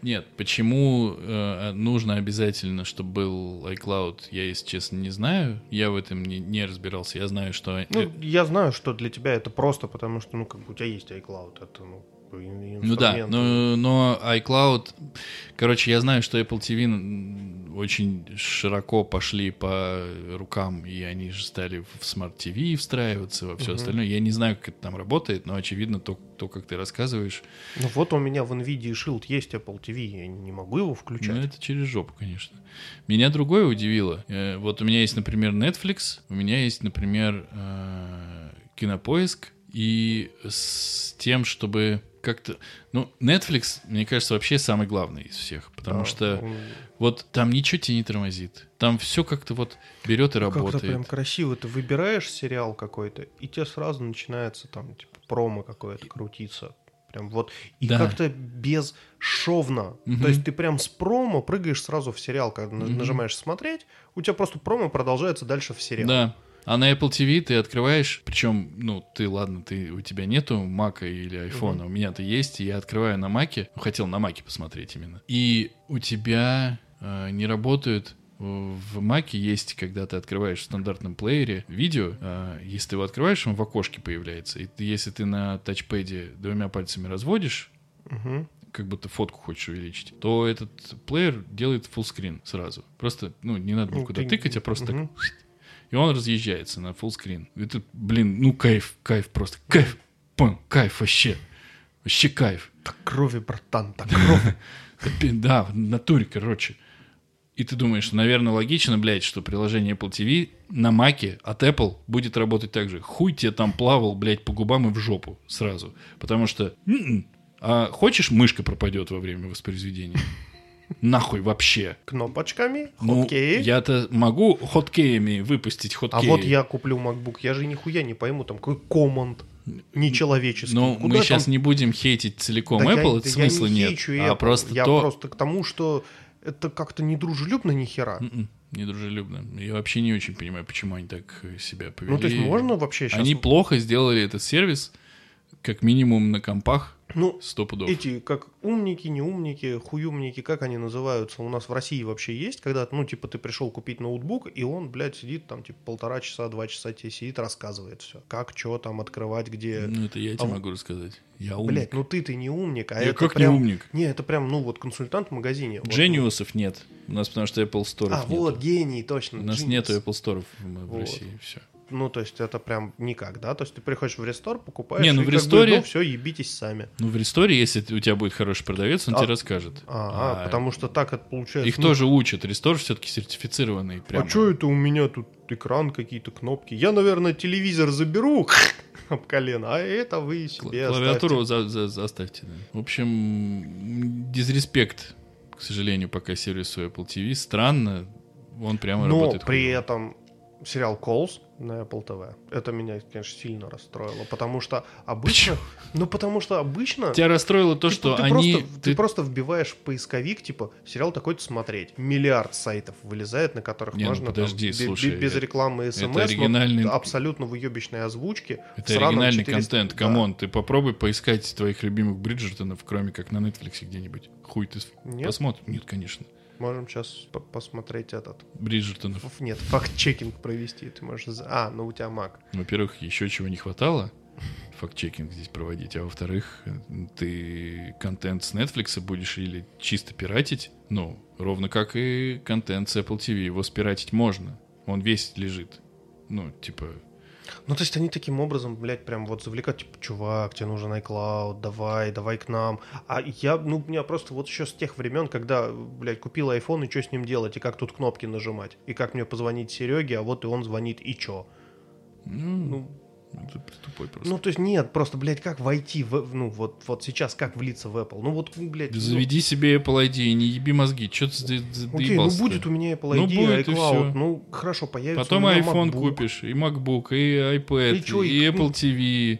Нет, почему э, нужно обязательно, чтобы был iCloud, я, если честно, не знаю. Я в этом не, не разбирался. Я знаю, что... э, Ну, я знаю, что для тебя это просто, потому что, ну, как бы у тебя есть iCloud, это, ну, ин- Ну да, но, но iCloud... Короче, я знаю, что Apple TV очень широко пошли по рукам, и они же стали в Smart TV встраиваться, во все Мгм. остальное. Я не знаю, как это там работает, но очевидно, то, то как ты рассказываешь, Ну вот у меня в NVIDIA Shield есть Apple TV, я не могу его включать. Ну, это через жопу, конечно. Меня другое удивило. Э, Вот у меня есть, например, Netflix, у меня есть, например, э, Кинопоиск, и с тем, чтобы как-то... Ну, Netflix, мне кажется, вообще самый главный из всех, потому Да, что он вот там ничего тебе не тормозит. Там все как-то вот берет и Как-то работает. прям красиво. Ты выбираешь сериал какой-то, и тебе сразу начинается там, типа, промо какое-то крутиться. Прям вот. И Да. как-то бесшовно. Мгм. То есть ты прям с промо прыгаешь сразу в сериал. Когда Мгм. нажимаешь смотреть, у тебя просто промо продолжается дальше в сериал. Да. А на Apple TV ты открываешь, причем, ну, ты, ладно, ты, у тебя нету Мака или айфона, у меня-то есть, и я открываю на Маке, ну, хотел на Маке посмотреть именно, и у тебя э, не работают в Маке есть, когда ты открываешь в стандартном плеере видео, э, если ты его открываешь, он в окошке появляется. И ты- если ты на тачпэде двумя пальцами разводишь, Мгм. как будто фотку хочешь увеличить, то этот плеер делает фуллскрин сразу. Просто, ну, не надо Ну, никуда ты- тыкать, а просто Мгм. так и он разъезжается на фуллскрин. Это, блин, ну кайф, кайф просто, кайф, понял, кайф вообще, вообще кайф. Так крови, братан, так крови. Да, в натуре, короче. И ты думаешь, наверное, логично, блядь, что приложение Apple TV на Маке от Apple будет работать так же. Хуй тебе там плавал, блядь, по губам и в жопу сразу. Потому что... м-м. А хочешь, мышка пропадет во время воспроизведения? Нахуй вообще. Кнопочками, Ну, хоткей. я-то могу хоткеями выпустить А хоткеи. вот я куплю MacBook, я же нихуя не пойму, там какой команд нечеловеческий. Но Куда мы там- сейчас не будем хейтить целиком Да я- Apple, да это я смысла не нет. хейчу А Apple, просто я то... просто к тому, что это как-то недружелюбно ни хера. М-м, Недружелюбно. Я вообще не очень понимаю, почему они так э, себя повели. Ну, то есть можно вообще сейчас... Они плохо сделали этот сервис, как минимум на компах, Ну, сто пудов. эти, как умники, не умники, хуюмники, как они называются, у нас в России вообще есть, когда, ну, типа, ты пришел купить ноутбук, и он, блядь, сидит там, типа, полтора часа, два часа тебе сидит, рассказывает все. Как, что там открывать, где... Ну, это я тебе А- могу рассказать. Я умник. Блядь, ну ты-ты не умник, а я это как прям... не умник? Не, это прям, ну, вот консультант в магазине. Вот, Джениусов нет. У нас потому что Apple Store А, вот, гений, точно. У нас Genius. нету Apple Store в, в Вот. России. Все. Ну, то есть это прям никак, да? То есть ты приходишь в рестор, покупаешь, Не, ну и в как бы, ресторе- ну, все, ебитесь сами. Ну, в ресторе, если у тебя будет хороший продавец, он А- тебе расскажет. А, потому что так это получается. Их ну, тоже учат. Рестор все-таки сертифицированный. Прямо. А что это у меня тут экран, какие-то кнопки? Я, наверное, телевизор заберу об колено, а это вы себе Клавиатуру оставьте. за, за- за- оставьте. да. В общем, дизреспект, к сожалению, пока сервису Apple TV. Странно, он прямо Но работает. при хуёво. этом сериал Calls на Apple TV, это меня, конечно, сильно расстроило, потому что обычно... Ну, потому что обычно... Тебя расстроило то, Типа, что ты они... Просто, ты... просто вбиваешь в поисковик, типа, сериал такой-то смотреть. Миллиард сайтов вылезает, на которых Не, ну можно... там, подожди, бе- слушай, без это- рекламы и смс, но оригинальный- абсолютно выебищной озвучки. в Это оригинальный 400 контент, да. камон. Ты попробуй поискать твоих любимых Бриджертонов, кроме как на Netflix где-нибудь. Хуй ты Нет? посмотришь. Нет, конечно. Можем сейчас посмотреть этот. Бриджертонов. Нет, факт-чекинг провести. Ты можешь... А, ну у тебя Mac. Во-первых, еще чего не хватало, факт-чекинг здесь проводить, а во-вторых, ты контент с Netflix будешь или чисто пиратить, ну, ровно как и контент с Apple TV, его спиратить можно, он весь лежит. Ну, типа, Ну, то есть они таким образом, блядь, прям вот завлекают, типа, чувак, тебе нужен iCloud, давай, давай к нам. А я, ну, у меня просто вот еще с тех времен, когда, блядь, купил iPhone, и что с ним делать, и как тут кнопки нажимать, и как мне позвонить Сереге, а вот и он звонит, и чё? ну, Ну, это тупой просто. ну, то есть нет, просто, блядь, как войти в, ну, вот, вот сейчас, как влиться в Apple? Ну, вот, блядь, Да ну, заведи себе Apple ID и не еби мозги. Че ты Окей, ну доебался-то? будет у меня Apple Ну, ID, будет, и iCloud, ну хорошо, появится Потом iPhone MacBook. купишь, и MacBook, и iPad, И и, чё, и- Apple TV.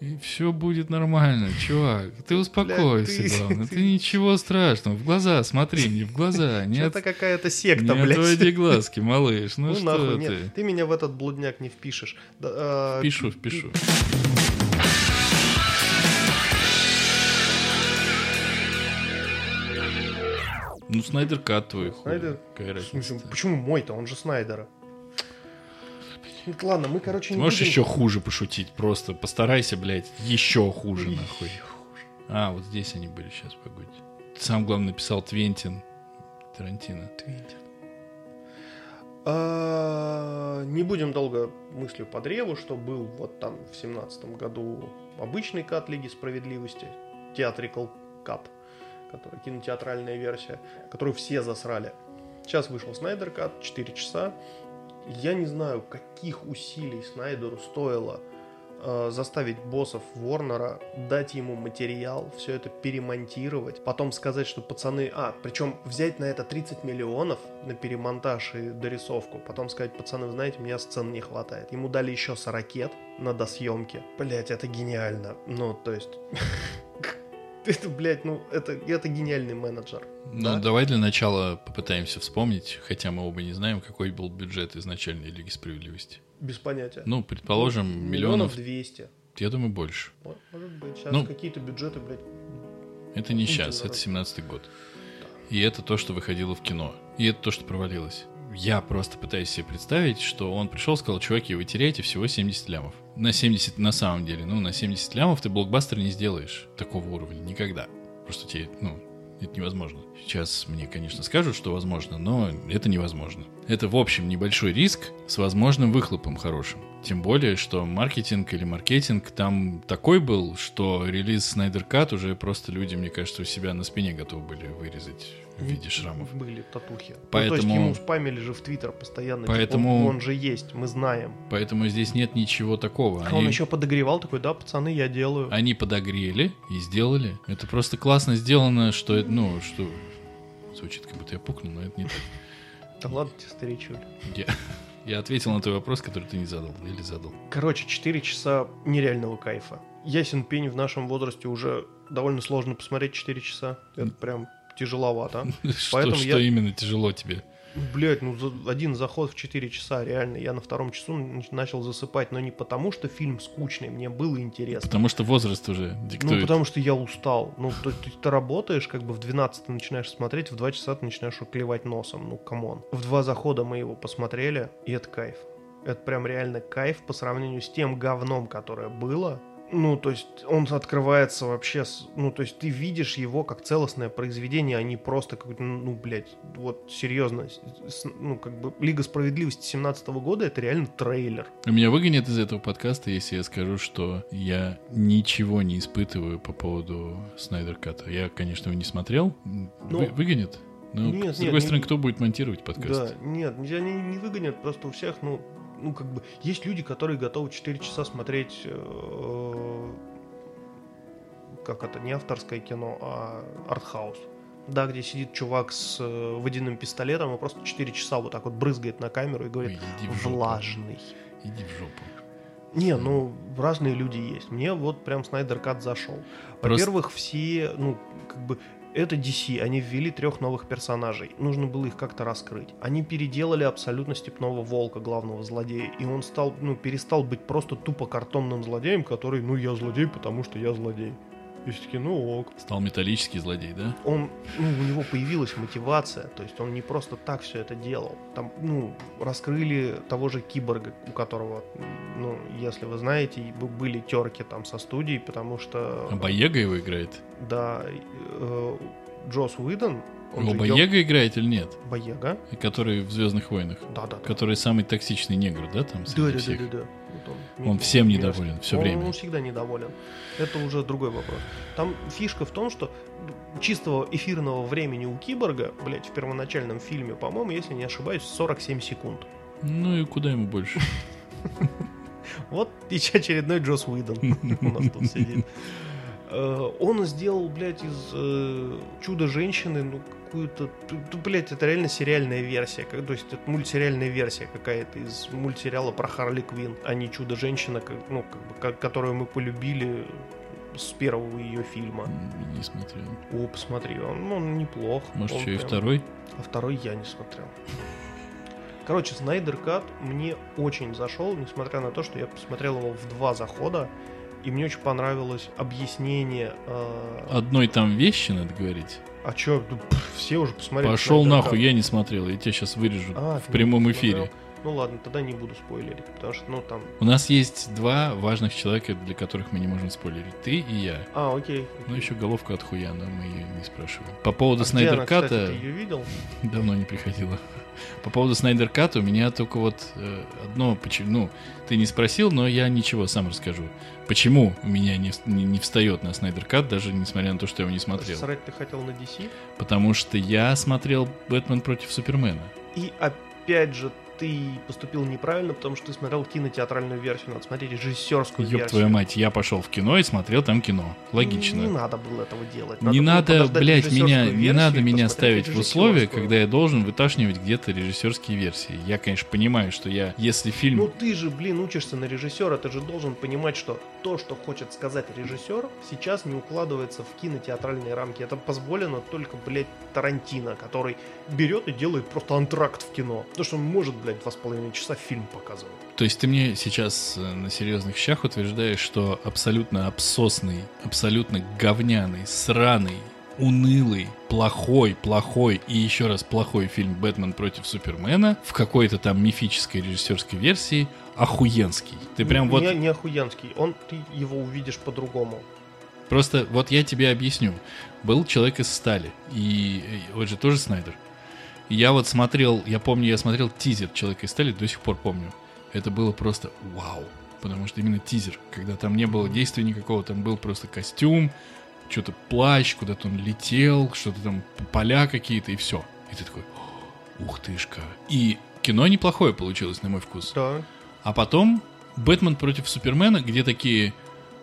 И все будет нормально, чувак. Ты успокойся, ты- главное. Ты ничего страшного. В глаза смотри, не в глаза. Не, от- Это какая-то секта, не блядь. отводи глазки, малыш. Ну, Ну, что нахуй, ты? нет, ты меня в этот блудняк не впишешь. Да, а, Пишу, пишу. Ну, Снайдер Кат твой. хуй. Снайдер? Смысле, почему мой-то? Он же Снайдера. Ну, ладно, мы, короче, не можешь будем- еще хуже пошутить? Просто постарайся, блядь, еще хуже, нахуй. А, вот здесь они были, сейчас, погодь. Ты сам, главное, написал Твентин. Тарантино. Твинтин. А, не будем долго мыслью по древу, что был вот там в семнадцатом году обычный кат Лиги Справедливости, Theatrical Cut, который кинотеатральная версия, которую все засрали. Сейчас вышел Снайдер Кат, 4 часа. Я не знаю, каких усилий Снайдеру стоило э, заставить боссов Ворнера дать ему материал, все это перемонтировать, потом сказать, что пацаны... А, причем взять на это 30 миллионов на перемонтаж и дорисовку, потом сказать, пацаны, знаете, мне сцен не хватает. Ему дали еще 40 на досъемке. Блять, это гениально. Ну, то есть... Это, блядь, ну, это, это гениальный менеджер. Ну, Да. давай для начала попытаемся вспомнить, хотя мы оба не знаем, какой был бюджет изначальной Лиги Справедливости. Без понятия. Ну, предположим, миллионов, 200. я думаю, больше. Может быть, сейчас Ну, какие-то бюджеты, блядь, Это не сейчас, это народ. 17-й год. И это то, что выходило в кино. И это то, что провалилось. Я просто пытаюсь себе представить, что он пришел сказал, чуваки, вы теряете всего 70 лямов. На 70, на самом деле, ну, на 70 лямов ты блокбастер не сделаешь такого уровня никогда. Просто тебе, ну, это невозможно. Сейчас мне, конечно, скажут, что возможно, но это невозможно. Это, в общем, небольшой риск с возможным выхлопом хорошим. Тем более, что маркетинг или маркетинг там такой был, что релиз Snyder Cut уже просто люди, мне кажется, у себя на спине готовы были вырезать в виде шрамов. Были татухи. Ну, то Поэтому- есть ему спамили же в Твиттер постоянно. типа, Поэтому- он, он же есть, мы знаем. Поэтому здесь нет ничего такого. А он Они- еще подогревал такой, да, пацаны, я делаю. Они подогрели и сделали. Это просто классно сделано, что это, ну, что... Звучит, как будто я пукнул, но это не так. Да ладно тебе, старичуля. Я, я ответил на твой вопрос, который ты не задал. Или задал. Короче, 4 часа нереального кайфа. Ясен пень в нашем возрасте уже довольно сложно посмотреть 4 часа. Это прям тяжеловато. Что, Поэтому что я- именно тяжело тебе? Блять, ну за один заход в 4 часа, реально. Я на втором часу начал засыпать, но не потому, что фильм скучный, мне было интересно. Потому что возраст уже диктует. Ну, потому что я устал. Ну, то есть ты работаешь, как бы в 12 ты начинаешь смотреть, в 2 часа ты начинаешь клевать носом. Ну, come on. В два захода мы его посмотрели, и это кайф. Это прям реально кайф по сравнению с тем говном, которое было. Ну, то есть он открывается вообще, с- ну, то есть ты видишь его как целостное произведение, а не просто как, ну, блядь, вот серьезно, ну, как бы Лига Справедливости 17 года это реально трейлер. Меня выгонят из этого подкаста, если я скажу, что я ничего не испытываю по поводу Снайдер Ката. Я, конечно, его не смотрел. Ну, Вы- выгонят? Ну, нет, с нет, другой не- стороны, кто будет монтировать подкаст? Да, нет, меня не, не выгонят, просто у всех, ну, ну, как бы, есть люди, которые готовы 4 часа смотреть, э, как это, не авторское кино, а артхаус. Да, где сидит чувак с э, водяным пистолетом и просто 4 часа вот так вот брызгает на камеру и говорит, Ой, влажный. Иди в жопу. Не, ну, разные люди есть. Мне вот прям Снайдер Кат зашел. Просто- Во-первых, все, ну, как бы, это DC, они ввели трех новых персонажей. Нужно было их как-то раскрыть. Они переделали абсолютно Степного Волка, главного злодея, и он стал, ну, перестал быть просто тупо картонным злодеем, который, ну, я злодей, потому что я злодей. И все таки ну ок. Стал металлический злодей, да? Он, ну, у него появилась мотивация, то есть он не просто так все это делал. Там, ну, раскрыли того же киборга, у которого, ну, если вы знаете, были терки там со студией, потому что... А Боега его играет? Да, э, Джос Уидон, он Его Боега играет или нет? Ё- Боега. Который в Звездных войнах. Да, да, да. Который самый токсичный негр, да, там Да, да, да, всех? да, да. Вот Он всем не недоволен, всё он- время. Он всегда недоволен. Это уже другой вопрос. Там фишка в том, что чистого эфирного времени у киборга, блять, в первоначальном фильме, по-моему, если не ошибаюсь, 47 секунд. Ну и куда ему больше? Вот и очередной Джос Уидон у нас тут сидит. Э, Он сделал, блядь, из э, чудо-женщины, ну, какую-то... ну, Блядь, это реально сериальная версия. как- То есть это мультсериальная версия какая-то из мультсериала про Харли Квинн, а не чудо-женщина, как- ну, как бы, ко- которую мы полюбили с первого ее фильма. Не смотрел. О, посмотри, он, он неплох. Может, Он еще и прям- второй? а второй я не смотрел. Короче, Снайдер Кат мне очень зашел, несмотря на то, что я посмотрел его в два захода, и мне очень понравилось объяснение. э, Одной там вещи надо говорить. А чё, ну, пф, все уже посмотрели. Пошел Снайдер нахуй, Кат. я не смотрел. Я тебя сейчас вырежу А, в прямом не эфире. Ну ладно, тогда не буду спойлерить, потому что, ну, там... У нас есть два важных человека, для которых мы не можем спойлерить. Ты и я. А, окей. Ну, еще головку от хуя, но мы ее не спрашиваем. По поводу А где она, Снайдер кстати, Ката... ты ее видел? Давно не приходила. По поводу Снайдер Ката у меня только вот э, одно, почему, ну, ты не спросил, но я ничего сам расскажу. Почему у меня не, не, не встает на Снайдер Кат, даже несмотря на то, что я его не смотрел? Срать ты хотел на DC? Потому что я смотрел Бэтмен против Супермена. И опять же, ты поступил неправильно, потому что ты смотрел кинотеатральную версию, надо смотреть режиссерскую Ёб версию. твою мать, я пошел в кино и смотрел там кино. Логично. Не надо было этого делать. Не было надо, блядь, меня, не надо меня ставить в условия, когда я должен выташнивать где-то режиссерские версии. Я, конечно, понимаю, что я, если фильм... Ну ты же, блин, учишься на режиссера, ты же должен понимать, что то, что хочет сказать режиссер, сейчас не укладывается в кинотеатральные рамки. Это позволено только, блядь, Тарантино, который берет и делает просто антракт в кино. Потому что он может, блядь, два с половиной часа фильм показывать. То есть ты мне сейчас э, на серьезных щах утверждаешь, что абсолютно обсосный, абсолютно говняный, сраный, унылый, плохой, плохой и еще раз плохой фильм «Бэтмен против Супермена» в какой-то там мифической режиссерской версии охуенский. Ты прям не, вот... Не, не охуенский, он, ты его увидишь по-другому. Просто вот я тебе объясню. Был человек из стали, и и вот же тоже Снайдер. Я вот смотрел, я помню, я смотрел тизер Человека из стали, до сих пор помню. Это было просто вау. Потому что именно тизер, когда там не было действия никакого, там был просто костюм, что-то плащ, куда-то он летел, что-то там поля какие-то, и все. И ты такой, ух тышка. И кино неплохое получилось, на мой вкус. Да. А потом Бэтмен против Супермена, где такие...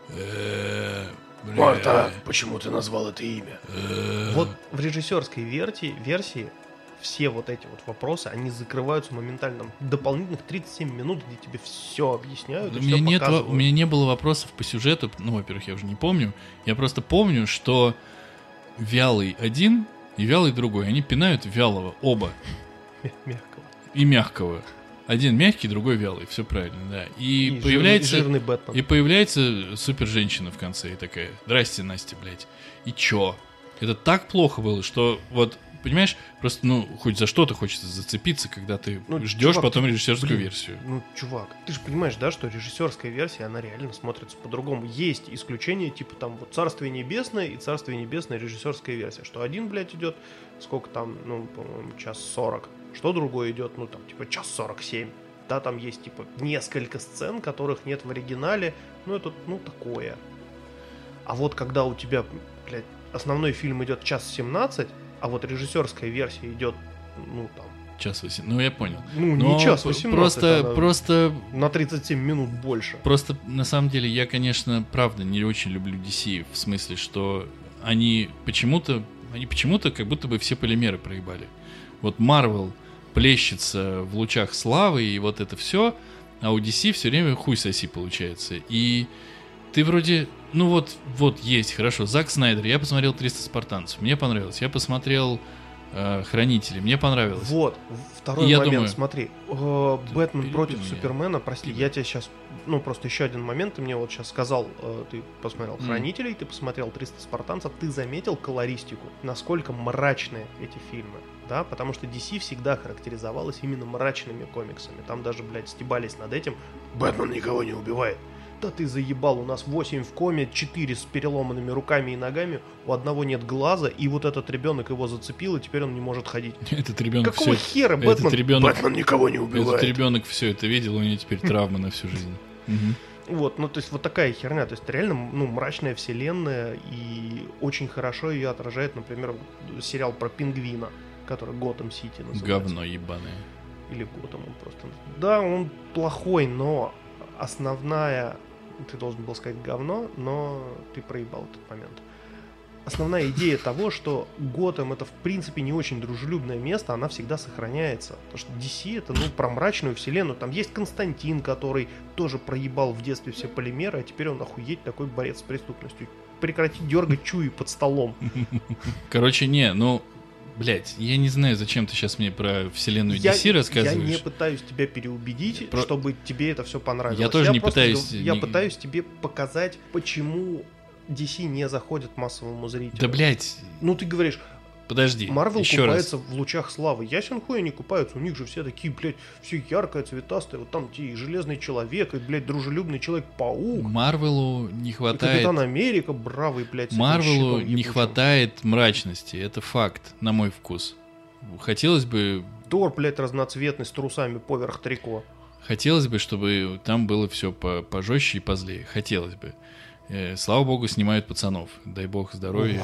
э, бля, почему ты назвал это имя? э, Вот в режиссерской версии все вот эти вот вопросы, они закрываются моментально. Дополнительных 37 минут, где тебе все объясняют У и меня, все нет, показывают. у меня не было вопросов по сюжету. Ну, во-первых, я уже не помню. Я просто помню, что вялый один и вялый другой. Они пинают вялого оба. Мягкого. И мягкого. Один мягкий, другой вялый. Все правильно, да. И, И появляется... жирный, жирный Бэтмен. И появляется супер женщина в конце и такая, здрасте, Настя, блядь. И чё? Это так плохо было, что вот, понимаешь, просто, ну, хоть за что-то хочется зацепиться, когда ты Ну, ждешь чувак, потом ты- режиссерскую блин, версию. Ну, чувак, ты же понимаешь, да, что режиссерская версия, она реально смотрится по-другому. Есть исключения, типа там вот «Царствие небесное» и «Царствие небесное» режиссерская версия. Что один, блядь, идет, сколько там, ну, по-моему, час сорок. Что другой идет, ну, там, типа, час сорок семь. Да, там есть, типа, несколько сцен, которых нет в оригинале. Ну, это, ну, такое. А вот когда у тебя, блядь, основной фильм идет час 17, а вот режиссерская версия идет, ну, там, Час 8. Ну, я понял. ну, Но не час 18, Просто, она просто, на 37 минут больше. просто, на самом деле, я, конечно, правда не очень люблю DC, в смысле, что они почему-то, они почему-то как будто бы все полимеры проебали. Вот Marvel плещется в лучах славы и вот это все, а у DC все время хуй соси получается. И ты вроде, ну вот, вот есть, хорошо, Зак Снайдер, я посмотрел 300 спартанцев, мне понравилось, я посмотрел э, Хранители, мне понравилось. Вот, второй И момент, думаю- смотри. э, Бэтмен против меня. Супермена, прости, я тебе сейчас, ну просто еще один момент, ты мне вот сейчас сказал, э, ты посмотрел. Хранителей, ты посмотрел 300 спартанцев, ты заметил колористику, насколько мрачные эти фильмы. Да, потому что DC всегда характеризовалась именно мрачными комиксами. Там даже, блядь, стебались над этим. Бэтмен никого не убивает. Да ты заебал, у нас 8 в коме, 4 с переломанными руками и ногами, у одного нет глаза, и вот этот ребенок его зацепил, и теперь он не может ходить. Этот ребенок Какого все, хера Бэтмен? этот ребенок, Бэтмен никого не этот убивает. ребенок все это видел, у него теперь травма на всю жизнь. Вот, ну то есть вот такая херня, то есть реально, ну, мрачная вселенная, и очень хорошо ее отражает, например, сериал про пингвина, который Готэм Сити называется. Говно ебаное. Или Готэм он просто. Да, он плохой, но основная, ты должен был сказать говно, но ты проебал этот момент. Основная идея того, что Готэм это в принципе не очень дружелюбное место, она всегда сохраняется. Потому что DC это ну про мрачную вселенную. Там есть Константин, который тоже проебал в детстве все полимеры, а теперь он охуеть такой борец с преступностью. Прекрати дергать чуи под столом. Короче, не, ну, блядь, я не знаю, зачем ты сейчас мне про вселенную Я- DC рассказываешь. Я не пытаюсь тебя переубедить, Про- чтобы тебе это все понравилось. Я тоже не просто пытаюсь говорю- Я ни- пытаюсь тебе показать, почему DC не заходит массовому зрителю. Да, блядь, Ну, ты говоришь, подожди. Марвел еще купается раз. в лучах славы. Ясен хуй они купаются, у них же все такие, блядь, все яркое, цветастое. Вот там и Железный Человек, и, блядь, дружелюбный Человек-паук. Марвелу не И хватает... Капитан Америка бравый, блядь, Марвелу не ебучим. хватает мрачности, это факт, на мой вкус. Хотелось бы, Тор, блядь, разноцветный, с трусами поверх трико. хотелось бы, чтобы там было все по пожестче и позлее. Хотелось бы. Э, слава богу, снимают пацанов. Дай бог здоровья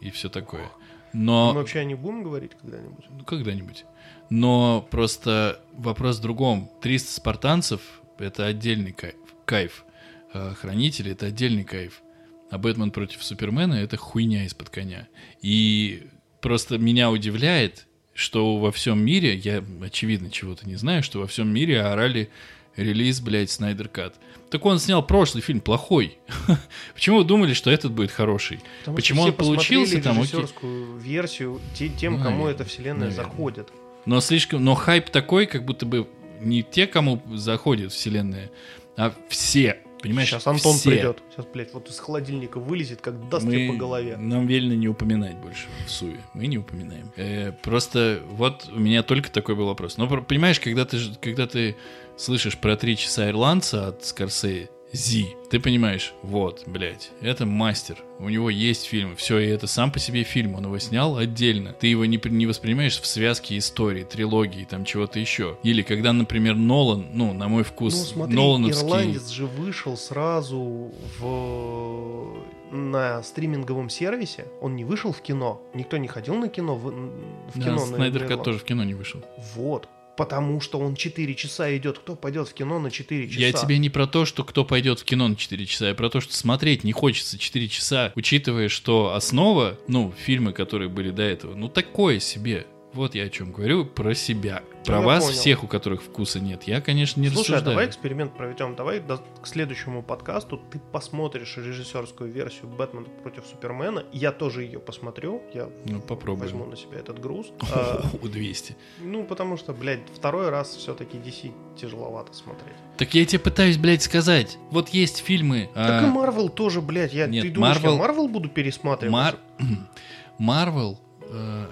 и все такое. Но Мы вообще о них будем говорить когда-нибудь? Ну, когда-нибудь. Но просто вопрос в другом. 300 спартанцев — это отдельный кайф. кайф. А Хранители — это отдельный кайф. А Бэтмен против Супермена — это хуйня из-под коня. И просто меня удивляет, что во всем мире, я, очевидно, чего-то не знаю, что во всем мире орали релиз, блядь, Снайдер Кат. Так он снял прошлый фильм плохой. Почему вы думали, что этот будет хороший? Потому Почему он получился там, окей. режиссерскую версию те- тем, Ну, кому эта вселенная наверное. заходит. Но слишком, но хайп такой, как будто бы не те, кому заходит вселенная, а все. Понимаешь? Сейчас Антон все. придет. Сейчас, блядь, вот из холодильника вылезет, как даст тебе по голове. Нам велено не упоминать больше в суе. Мы не упоминаем. Э, просто вот у меня только такой был вопрос. Но понимаешь, когда ты, когда ты слышишь про три часа ирландца от Скорсеи, Зи, ты понимаешь, вот, блядь, это мастер. У него есть фильмы, все, и это сам по себе фильм, он его снял отдельно. Ты его не, не воспринимаешь в связке истории, трилогии, там чего-то еще. Или когда, например, Нолан, ну, на мой Ну, вкус, смотри, Нолановский... Ирландец же вышел сразу в на стриминговом сервисе. Он не вышел в кино. Никто не ходил на кино в, в Да, кино. на- Снайдер на Кат Ирландце. тоже в кино не вышел. Вот. Потому что он 4 часа идет. Кто пойдет в кино на 4 часа? Я тебе не про то, что кто пойдет в кино на 4 часа, я про то, что смотреть не хочется 4 часа, учитывая, что основа, ну, фильмы, которые были до этого, ну, такое себе. Вот я о чем говорю, про себя. Про я вас понял. всех, у которых вкуса нет. Я, конечно, не Слушай, а рассуждаю. давай эксперимент проведем. Давай до- к следующему подкасту ты посмотришь режиссерскую версию Бэтмена против Супермена. Я тоже ее посмотрю. Я Ну, попробуем. возьму на себя этот груз. А, О, 200. Ну, потому что, блядь, второй раз все-таки DC тяжеловато смотреть. Так я тебе пытаюсь, блядь, сказать. Вот есть фильмы... Так и а, Марвел тоже, блядь. Я, ты думаешь, я Марвел буду пересматривать? Мар... Марвел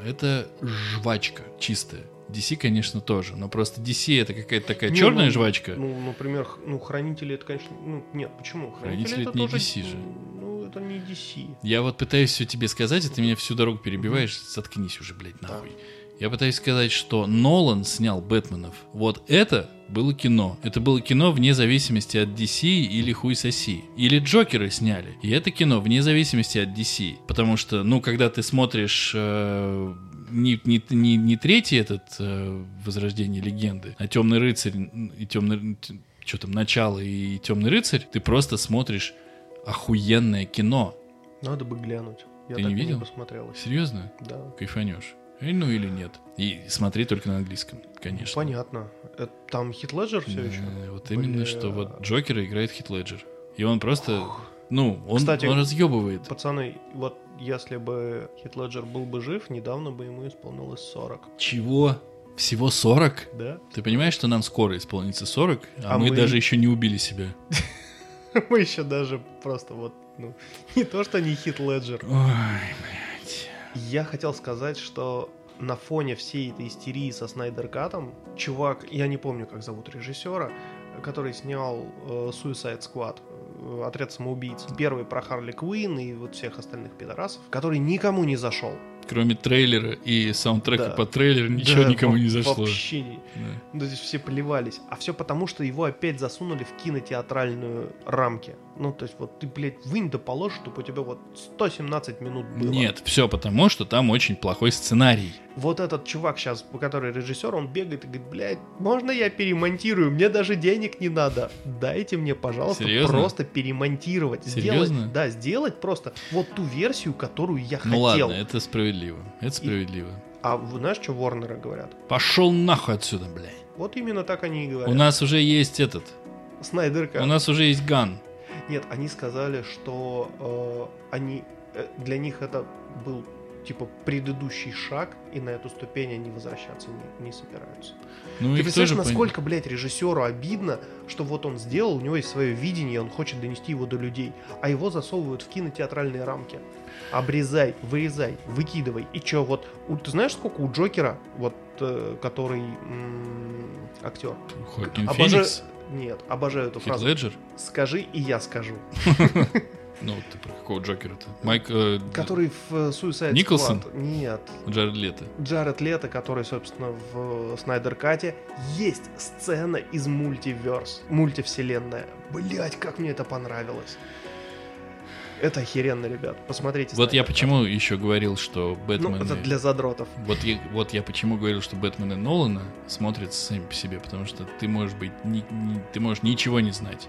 это жвачка чистая. DC, конечно, тоже. Но просто DC это какая-то такая Не, черная ну, жвачка. Ну, например, ну, Хранители это, конечно... Ну, нет, почему? Хранители это не тоже, DC же. Ну, это не DC. Я вот пытаюсь все тебе сказать, а ты меня всю дорогу перебиваешь. Заткнись уже, блядь, нахуй. Я пытаюсь сказать, что Нолан снял Бэтменов. Вот это было кино. Это было кино вне зависимости от DC или хуй соси. Или Джокеры сняли. И это кино вне зависимости от DC. Потому что, ну, когда ты смотришь э, не, не, не, не третий этот э, Возрождение легенды, а Темный рыцарь и Темный... Что там, начало и Темный рыцарь, ты просто смотришь охуенное кино. Надо бы глянуть. Я Ты так не видел? не посмотрел. Серьезно? Да. Кайфанешь. Э, Ну или нет. И смотри только на английском, конечно. Понятно. Это, там Хит Леджер все еще? Э, Вот именно, Бля. что вот Джокера играет Хит Леджер. И он просто, ну, он, Кстати, он разъебывает. Пацаны, вот если бы Хит Леджер был бы жив, недавно бы ему исполнилось 40. Чего? Всего 40? Да? Ты понимаешь, что нам скоро исполнится 40, а, А мы, мы- даже еще не убили себя? Мы еще даже просто вот, ну, не то, что не Хит Леджер. Ой, блядь. Я хотел сказать, что на фоне всей этой истерии со Снайдер Катом, чувак, я не помню, как зовут режиссера, который снял э, Suicide Squad, э, отряд самоубийц. Первый про Харли Квинн и вот всех остальных пидорасов, который никому не зашел. Кроме трейлера и саундтрека Да. по трейлеру, ничего Да, никому не зашло. Вообще не. Да. Ну, здесь все плевались. А все потому, что его опять засунули в кинотеатральную рамки. Ну, то есть, вот ты, блядь, вынь да положь, чтобы у тебя вот 117 минут было. Нет, все потому, что там очень плохой сценарий. Вот этот чувак сейчас, который режиссер, он бегает и говорит, блядь, можно я перемонтирую? Мне даже денег не надо. Дайте мне, пожалуйста, Серьезно? просто перемонтировать. Серьезно? Сделать, да, сделать просто вот ту версию, которую я Ну хотел. ладно, это справедливо. Это справедливо. А вы знаешь, что Ворнеры говорят? Пошел нахуй отсюда, блядь. Вот именно так они и говорят. У нас уже есть этот. Снайдер Кат. У нас уже есть ган. Нет, они сказали, что э, они э, для них это был типа, предыдущий шаг, и на эту ступень они возвращаться не, не собираются. Ну, Ты представляешь, насколько, блядь, режиссеру обидно, что вот он сделал, у него есть свое видение, он хочет донести его до людей, а его засовывают в кинотеатральные рамки. Обрезай, вырезай, выкидывай. И чё, вот, у- ты знаешь, сколько у Джокера, вот, э, который м, актер? Хоакин Обожаю- Феникс, Нет, обожаю эту Хит фразу. Леджер. Скажи, и я скажу. Ну, ты про какого Джокера-то? Майк... э, Который в э, Suicide Николсон? Squad. Нет. Джаред Лето. Джаред Лето, который, собственно, в Снайдер Кате, есть сцена из мультиверс, мультивселенная. Блять, как мне это понравилось. Это охеренно, ребят. Посмотрите. Вот я почему еще говорил, что Кат. Бэтмен... Ну, это для задротов. Вот я, вот я почему говорил, что Бэтмен и Нолана смотрятся сами по себе, потому что ты можешь быть, ни- ни- ты можешь ничего не знать.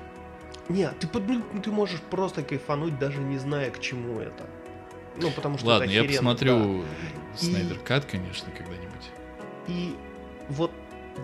Нет, ты, ты можешь просто кайфануть, даже не зная, к чему это. Ну, потому что Ладно, это я охеренно, посмотрю И- Снайдер Кат, конечно, когда-нибудь. да. И вот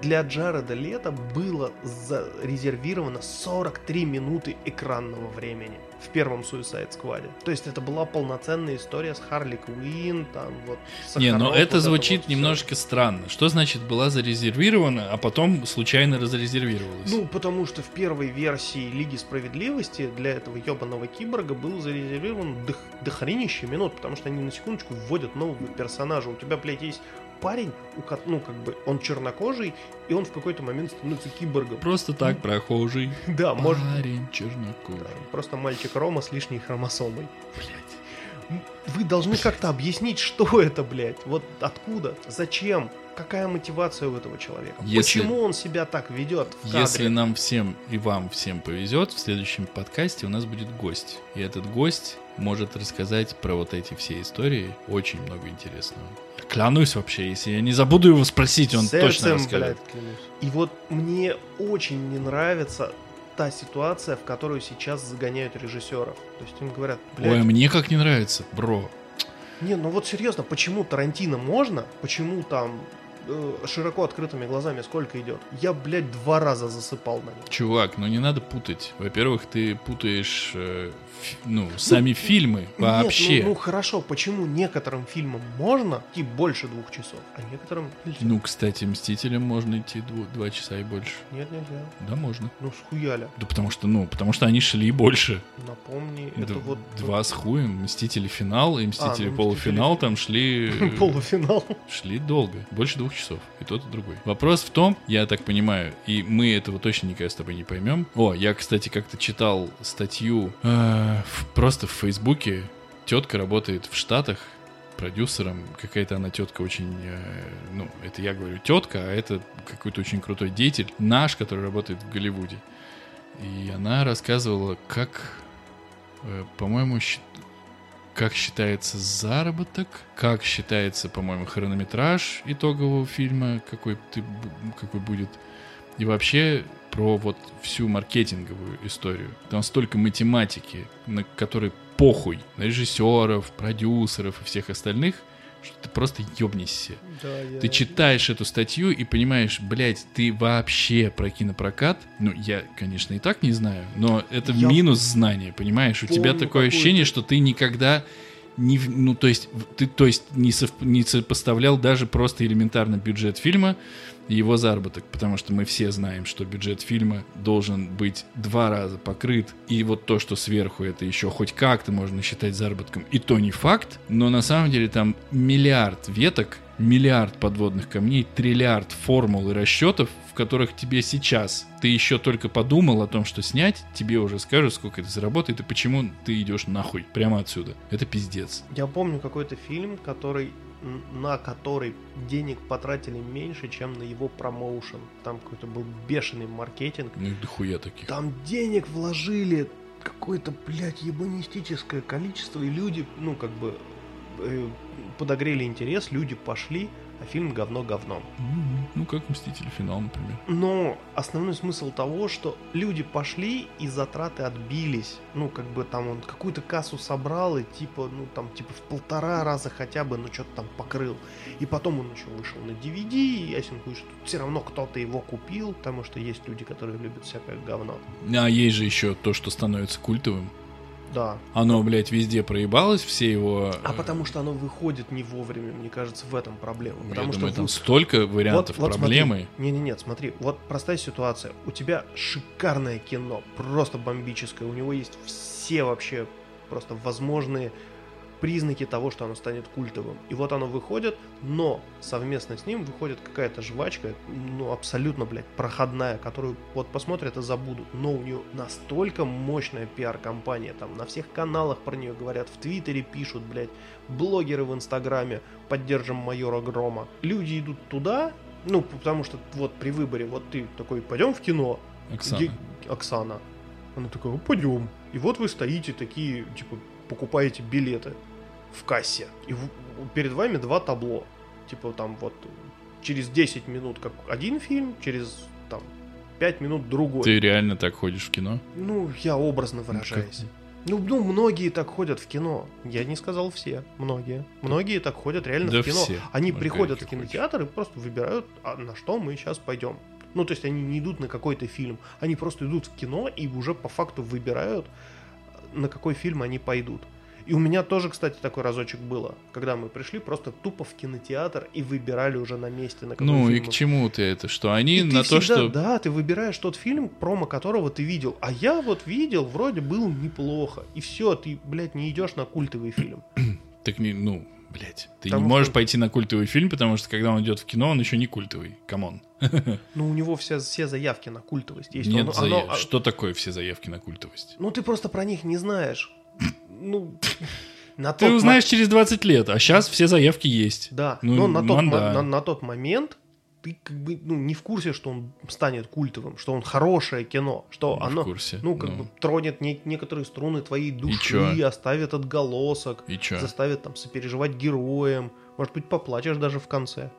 для Джареда Лето было зарезервировано 43 минуты экранного времени в первом Suicide Squad. То есть это была полноценная история с Харли Квинн, там вот... Не, но Сахаров, это вот звучит вот всё. немножко странно. Что значит была зарезервирована, а потом случайно разрезервировалась? Ну, потому что в первой версии Лиги Справедливости для этого ебаного киборга был зарезервирован дох- дохренище минут, потому что они на секундочку вводят нового персонажа. У тебя, блядь, есть парень, ну, как бы, он чернокожий, и он в какой-то момент становится киборгом. Просто так прохожий. Да, может... Парень чернокожий. да, Просто мальчик Рома с лишней хромосомой. Блядь. М, Вы должны как-то объяснить, что это, блядь. Вот откуда, зачем, какая мотивация у этого человека. Если- Почему он себя так ведет в кадре? Если нам всем и вам всем повезет, в следующем подкасте у нас будет гость. И этот гость может рассказать про вот эти все истории очень много интересного. Клянусь вообще, если я не забуду его спросить, он Сердцем, точно расскажет. блядь, клянусь. И вот мне очень не нравится та ситуация, в которую сейчас загоняют режиссеров. То есть им говорят, блядь, Ой, мне как не нравится, бро. не, ну вот серьезно, почему Тарантино можно, почему там э, широко открытыми глазами сколько идет? Я, блядь, два раза засыпал на нем. Чувак, ну не надо путать. Во-первых, ты путаешь, э, фи- ну, сами фильмы вообще. Нет, ну, ну хорошо, почему некоторым фильмам можно идти больше двух часов, а некоторым нельзя? Ну, кстати, Мстителям можно идти дво- два часа и больше. Нет, нельзя. Да, можно. Ну, схуяля. Да потому что, ну, потому что они шли больше. Напомни, Д- это вот... Два с хуем. Мстители финал и Мстители ну, полуфинал «Мстители». там шли... Полуфинал. Шли долго. Больше двух часов. И тот, и другой. Вопрос в том, я так понимаю, и мы этого точно никогда с тобой не поймем. О, я, кстати, как-то читал статью э, в- просто в Фейсбуке. Тетка работает в Штатах продюсером. Какая-то она тетка очень... э, ну, это я говорю тетка, а это какой-то очень крутой деятель. Наш, который работает в Голливуде. И она рассказывала, как, э, по-моему, щ- как считается заработок, как считается, по-моему, хронометраж итогового фильма, какой, ты, какой будет, и вообще про вот всю маркетинговую историю. Там столько математики, на которой похуй на режиссеров, продюсеров и всех остальных, что ты просто ебнешься. Да, я- Ты читаешь эту статью и понимаешь, блядь, ты вообще про кинопрокат, ну, я, конечно, и так не знаю, но это Я минус знания, понимаешь? У тебя такое ощущение, что ты никогда не, ну, то есть, ты, то есть, не, сов- не сопоставлял даже просто элементарно бюджет фильма его заработок, потому что мы все знаем, что бюджет фильма должен быть два раза покрыт, и вот то, что сверху, это еще хоть как-то можно считать заработком, и то не факт, но на самом деле там миллиард веток, миллиард подводных камней, триллиард формул и расчетов, в которых тебе сейчас, ты еще только подумал о том, что снять, тебе уже скажут, сколько это заработает и почему ты идешь нахуй прямо отсюда. Это пиздец. Я помню какой-то фильм, который на который денег потратили меньше, чем на его промоушен. Там какой-то был бешеный маркетинг. Ну дохуя таких. Там денег вложили какое-то, блядь, ебанистическое количество, и люди, ну, как бы, э, подогрели интерес, люди пошли, а фильм говно говном. Мгм. Ну, как Мстители финал, например. Но основной смысл того, что люди пошли и затраты отбились. Ну, как бы там он какую-то кассу собрал и типа, ну там типа в полтора раза хотя бы, ну что-то там покрыл. И потом он еще вышел на DVD, и ясен хуй, что все равно кто-то его купил, потому что есть люди, которые любят всякое говно. А есть же еще то, что становится культовым. Да. Оно, блядь, везде проебалось, все его... А э, потому что оно выходит не вовремя, мне кажется, в этом проблема. Я Потому думаю, что там столько вариантов Вот- вот проблемы. Не, не, нет, смотри, вот простая ситуация. У тебя шикарное кино, просто бомбическое. У него есть все вообще просто возможные признаки того, что оно станет культовым. И вот оно выходит, но совместно с ним выходит какая-то жвачка, ну, абсолютно, блядь, проходная, которую вот посмотрят и забудут. Но у нее настолько мощная пиар-компания, там на всех каналах про нее говорят, в Твиттере пишут, блядь, блогеры в Инстаграме, поддержим майора Грома. Люди идут туда, ну, потому что вот при выборе, вот ты такой, пойдем в кино, Оксана. Ге- Оксана. Она такая, «Ну, пойдем. И вот вы стоите такие, типа, покупаете билеты в кассе. И перед вами два табло. Типа там вот через 10 минут как один фильм, через там 5 минут другой. Ты реально так ходишь в кино? Ну, я образно выражаюсь. Ну, ну, многие так ходят в кино. Я не сказал все. Многие. Многие так ходят реально Да в кино. все. Они Можно приходят в кинотеатр и просто выбирают, а на что мы сейчас пойдем. Ну, то есть они не идут на какой-то фильм. Они просто идут в кино и уже по факту выбирают, на какой фильм они пойдут. И у меня тоже, кстати, такой разочек было, когда мы пришли просто тупо в кинотеатр и выбирали уже на месте, на какой Ну и фильм к мы чему ты это? Что они и на то, всегда, что... Да, ты выбираешь тот фильм, промо которого ты видел. А я вот видел, вроде был неплохо. И все, ты, блядь, не идешь на культовый фильм. Так не, ну, блядь. Ты Потому не можешь что- пойти на культовый фильм, потому что когда он идет в кино, он еще не культовый. Come on. Но у него все, все заявки на культовость есть. Нет Он- заяв- оно- а- Что такое все заявки на культовость? Ну ты просто про них не знаешь. Ну, на Ты тот узнаешь через 20 лет, а сейчас все заявки есть. Да, Ну, но на тот, мо- манда. на, на тот момент ты как бы ну, не в курсе, что он станет культовым, что он хорошее кино, что Не в оно курсе. ну как Ну. бы тронет не- некоторые струны твоей души, чё? оставит отголосок. И чё? заставит там сопереживать героям. Может быть, поплачешь даже в конце.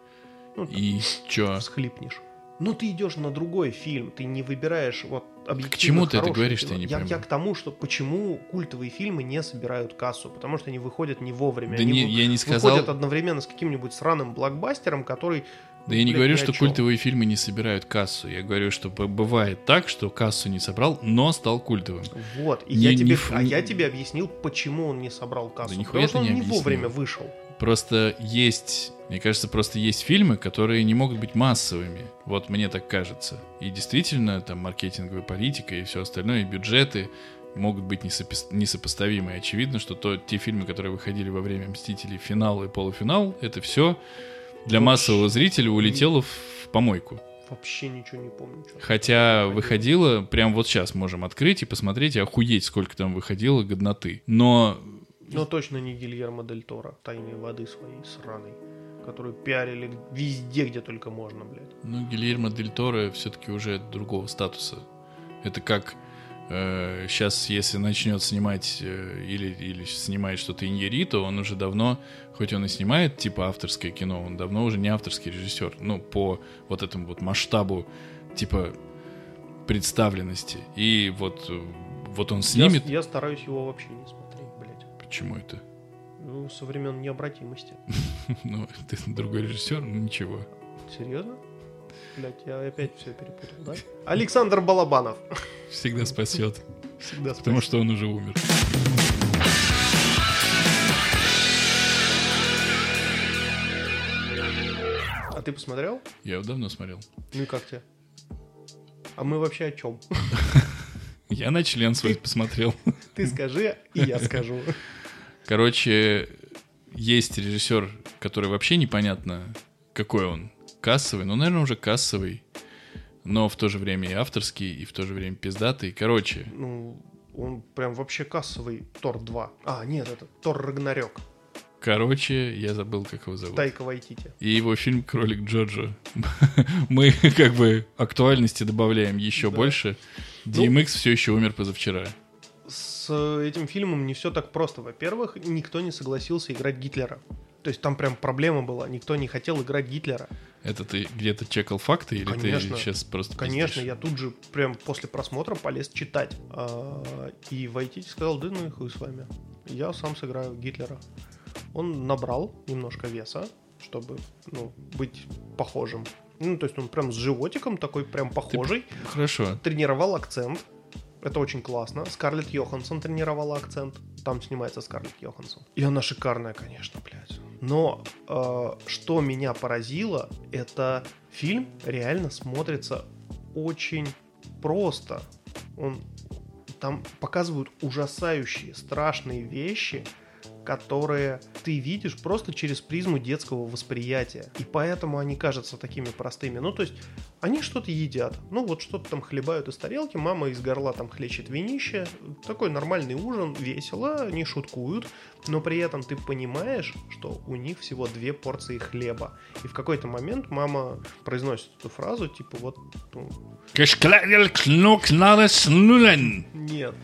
Ну, там, И чё? всхлипнешь. Но ты идешь на другой фильм, ты не выбираешь вот объективно К чему ты это говоришь, я не я, я к тому, что почему культовые фильмы не собирают кассу, потому что они выходят не вовремя. Да они не, я не сказал... выходят одновременно с каким-нибудь сраным блокбастером, который... Да я не говорю, что культовые фильмы не собирают кассу. Я говорю, что бывает так, что кассу не собрал, но стал культовым. Вот. И Не- я тебе, а не- я тебе объяснил, почему он не собрал кассу. Да потому что он не не вовремя вышел. Просто есть, мне кажется, просто есть фильмы, которые не могут быть массовыми. Вот мне так кажется. И действительно, там маркетинговая политика и все остальное, и бюджеты могут быть несопис- несопоставимы. И очевидно, что то, те фильмы, которые выходили во время «Мстителей», финал и полуфинал, это все для массового зрителя улетело в, помойку. Вообще ничего не помню. чё. Хотя выходило, прям вот сейчас можем открыть и посмотреть, и охуеть, сколько там выходило годноты. Но Но точно не Гильермо Дель Торо, тайные воды своей сраной, которую пиарили везде, где только можно, блядь. Ну, Гильермо Дель Торо все-таки уже другого статуса. Это как сейчас, если начнет снимать э, или, или снимает что-то Иньерито, он уже давно, хоть он и снимает типа авторское кино, он давно уже не авторский режиссер. Ну, по вот этому вот масштабу типа представленности. И вот, э, вот он снимет... Я, я стараюсь его вообще не смотреть, блядь. Почему это? Ну, со времен необратимости. Ну, ты другой режиссер, ну ничего. Серьезно? Блядь, я опять все перепутал, да? Александр Балабанов. Всегда спасет. Всегда Потому что он уже умер. А ты посмотрел? Я его давно смотрел. Ну и как тебе? А мы вообще о чем? Я на член свой посмотрел. Ты скажи, и я скажу. Короче, есть режиссер, который вообще непонятно, какой он. Кассовый, ну, наверное, уже кассовый. Но в то же время и авторский, и в то же время пиздатый. Короче, Ну, он прям вообще кассовый Тор 2. А, нет, это Тор Рагнарёк. короче, я забыл, как его зовут. Тайка Вайтити. И его фильм «Кролик Джоджо». Мы как бы актуальности добавляем еще Да. больше. Ну- DMX все еще умер позавчера. С этим фильмом не все так просто. Во-первых, никто не согласился играть Гитлера. То есть там прям проблема была. Никто не хотел играть Гитлера. Это ты где-то чекал факты или Конечно. ты сейчас просто Конечно, пиздишь? я тут же прям после просмотра полез читать. А, И Вайтити сказал, да ну и хуй с вами. Я сам сыграю Гитлера. Он набрал немножко веса, чтобы ну, быть похожим. Ну, то есть он прям с животиком такой прям похожий. Хорошо. Тренировал акцент. Это очень классно. Скарлетт Йоханссон тренировала акцент. Там снимается Скарлетт Йоханссон. И она шикарная, конечно, блядь. Но э, что меня поразило, это фильм реально смотрится очень просто. Он там показывают ужасающие, страшные вещи, которые ты видишь просто через призму детского восприятия. И поэтому они кажутся такими простыми. Ну, то есть, они что-то едят. Ну, вот что-то там хлебают из тарелки, мама из горла там хлещет винище. Такой нормальный ужин, весело, они шуткуют. Но при этом ты понимаешь, что у них всего две порции хлеба. И в какой-то момент мама произносит эту фразу, типа вот... Ну, нет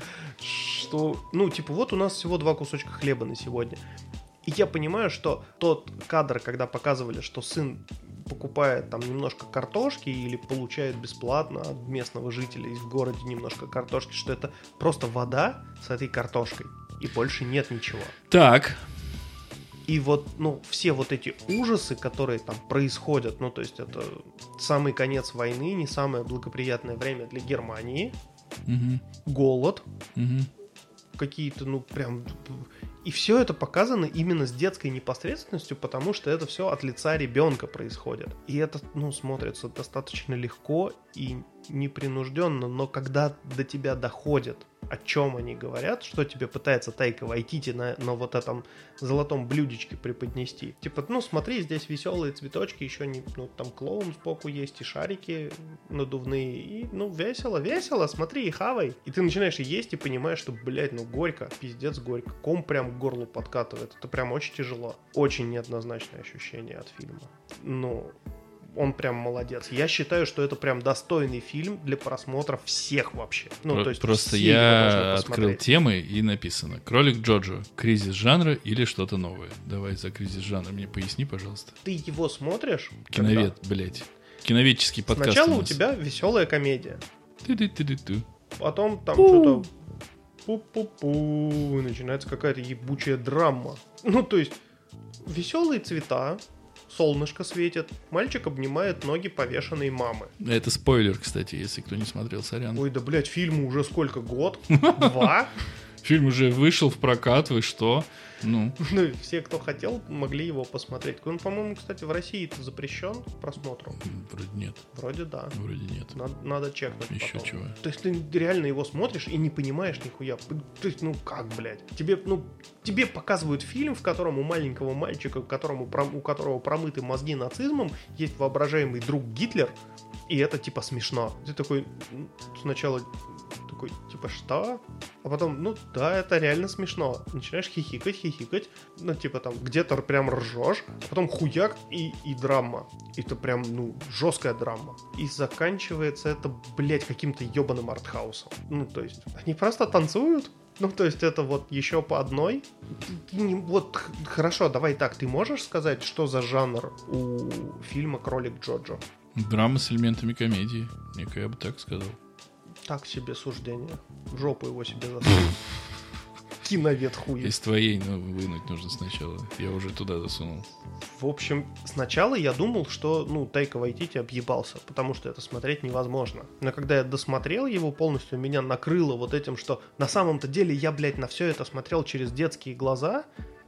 что, ну, типа, вот у нас всего два кусочка хлеба на сегодня. И я понимаю, что тот кадр, когда показывали, что сын покупает там немножко картошки или получает бесплатно от местного жителя в городе немножко картошки, что это просто вода с этой картошкой, и больше нет ничего. Так. И вот, ну, все вот эти ужасы, которые там происходят, ну, то есть это самый конец войны, не самое благоприятное время для Германии, Угу. голод, Угу. Какие-то, ну, прям... И все это показано именно с детской непосредственностью, потому что это все от лица ребенка происходит. И это, ну, смотрится достаточно легко и непринужденно, но когда до тебя доходит, о чем они говорят, что тебе пытается Тайка Вайтити на, на вот этом золотом блюдечке преподнести. Типа, ну смотри, здесь веселые цветочки, еще не, ну там клоун сбоку есть, и шарики надувные, и ну весело, весело, смотри и хавай. И ты начинаешь есть, и понимаешь, что, блядь, ну горько, пиздец горько. Ком прям к горлу подкатывает. Это прям очень тяжело. Очень неоднозначное ощущение от фильма. Ну, он прям молодец. Я считаю, что это прям достойный фильм для просмотра всех вообще. Ну, Про- то есть Просто я открыл темы и написано Кролик Джоджо. Кризис жанра или что-то новое. Давай за кризис жанра мне поясни, пожалуйста. Ты его смотришь? Киновед, блять. Киноведческий когда? подкаст. Сначала у у тебя веселая комедия. Ты-ты-ты-ты-ты. Потом там Пу. что-то пу-пу-пу, начинается какая-то ебучая драма. Ну, то есть, веселые цвета, солнышко светит, мальчик обнимает ноги повешенной мамы. Это спойлер, кстати, если кто не смотрел, сорян. Ой, да, блядь, фильму уже сколько? Год? Два? Фильм уже вышел в прокат, вы что? Ну, Ну, все, кто хотел, могли его посмотреть. Он, по-моему, кстати, в России это запрещен к просмотру. вроде нет. Вроде да. Вроде нет. Надо, надо чекнуть Еще потом. чего. То есть ты реально его смотришь и не понимаешь нихуя. То есть, ну как, блядь? Тебе, ну, тебе показывают фильм, в котором у маленького мальчика, которому, у которого промыты мозги нацизмом, есть воображаемый друг Гитлер, и это типа смешно. Ты такой сначала такой, типа, что? А потом, ну да, это реально смешно. Начинаешь хихикать, хихикать, ну типа там где-то прям ржешь, а потом хуяк и, и драма. И это прям, ну, жесткая драма. И заканчивается это, блядь, каким-то ебаным артхаусом. Ну, то есть, они просто танцуют, ну, то есть это вот еще по одной. Не- Вот хорошо, давай так, ты можешь сказать, что за жанр у фильма Кролик Джоджо? Драма с элементами комедии. Я бы так сказал. Так себе суждение. В жопу его себе засунул. Киновед хуй. Из твоей ну, вынуть нужно сначала. Я уже туда засунул. В общем, сначала я думал, что, ну, Тайка Вайтити объебался, потому что это смотреть невозможно. Но когда я досмотрел его полностью, меня накрыло вот этим, что на самом-то деле я, блядь, на все это смотрел через детские глаза,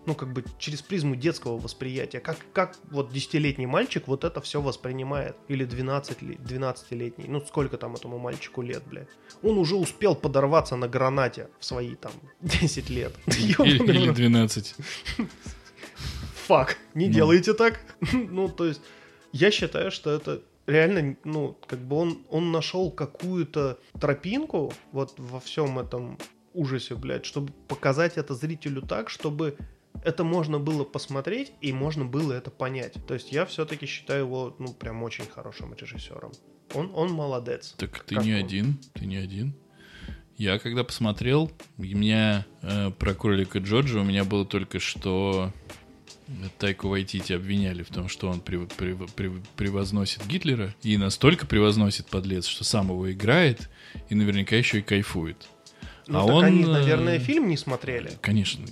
ну, как бы через призму детского восприятия. Как, как вот десятилетний мальчик вот это все воспринимает. Или 12, ли- 12-летний. Ну, сколько там этому мальчику лет, блядь. Он уже успел подорваться на гранате в свои там 10 лет. Или, или рот. 12. фак, не Ну. делайте так. ну, то есть, я считаю, что это реально, ну, как бы он, он нашел какую-то тропинку вот во всем этом ужасе, блядь, чтобы показать это зрителю так, чтобы это можно было посмотреть и можно было это понять. То есть я все-таки считаю его, ну, прям очень хорошим режиссером. Он, он молодец. Так ты Как не он? один, ты не один. Я когда посмотрел, у меня э, про кролика Джорджа у меня было только что Тайку Вайтити обвиняли в том, что он прев- прев- прев- превозносит Гитлера и настолько превозносит подлец, что сам его играет и наверняка еще и кайфует. Ну, а так он, они, э, наверное, фильм не смотрели. Конечно,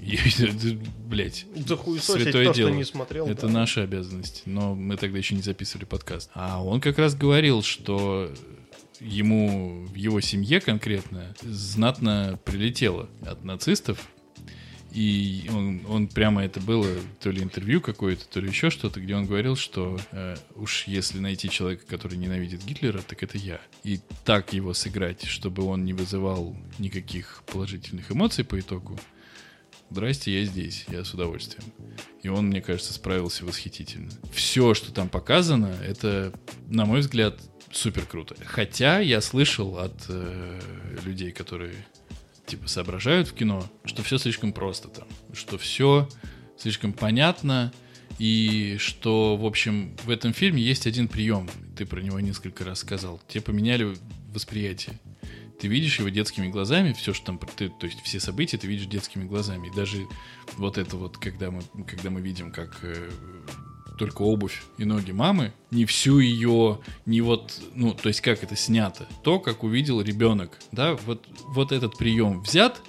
блять. Захуесосить Святое то, дело. не смотрел. Это да. наша обязанность, но мы тогда еще не записывали подкаст. А он как раз говорил, что ему в его семье конкретно знатно прилетело от нацистов. И он, он прямо это было то ли интервью какое-то, то ли еще что-то, где он говорил, что э, уж если найти человека, который ненавидит Гитлера, так это я. И так его сыграть, чтобы он не вызывал никаких положительных эмоций по итогу. Здрасте, я здесь, я с удовольствием. И он, мне кажется, справился восхитительно. Все, что там показано, это, на мой взгляд, супер круто. Хотя я слышал от э, людей, которые типа соображают в кино, что все слишком просто там, что все слишком понятно, и что, в общем, в этом фильме есть один прием. Ты про него несколько раз сказал. Тебе поменяли восприятие. Ты видишь его детскими глазами, все, что там, ты, то есть все события ты видишь детскими глазами. И даже вот это вот, когда мы, когда мы видим, как э, только обувь и ноги мамы, не всю ее, не вот, ну, то есть как это снято, то, как увидел ребенок, да, вот, вот этот прием взят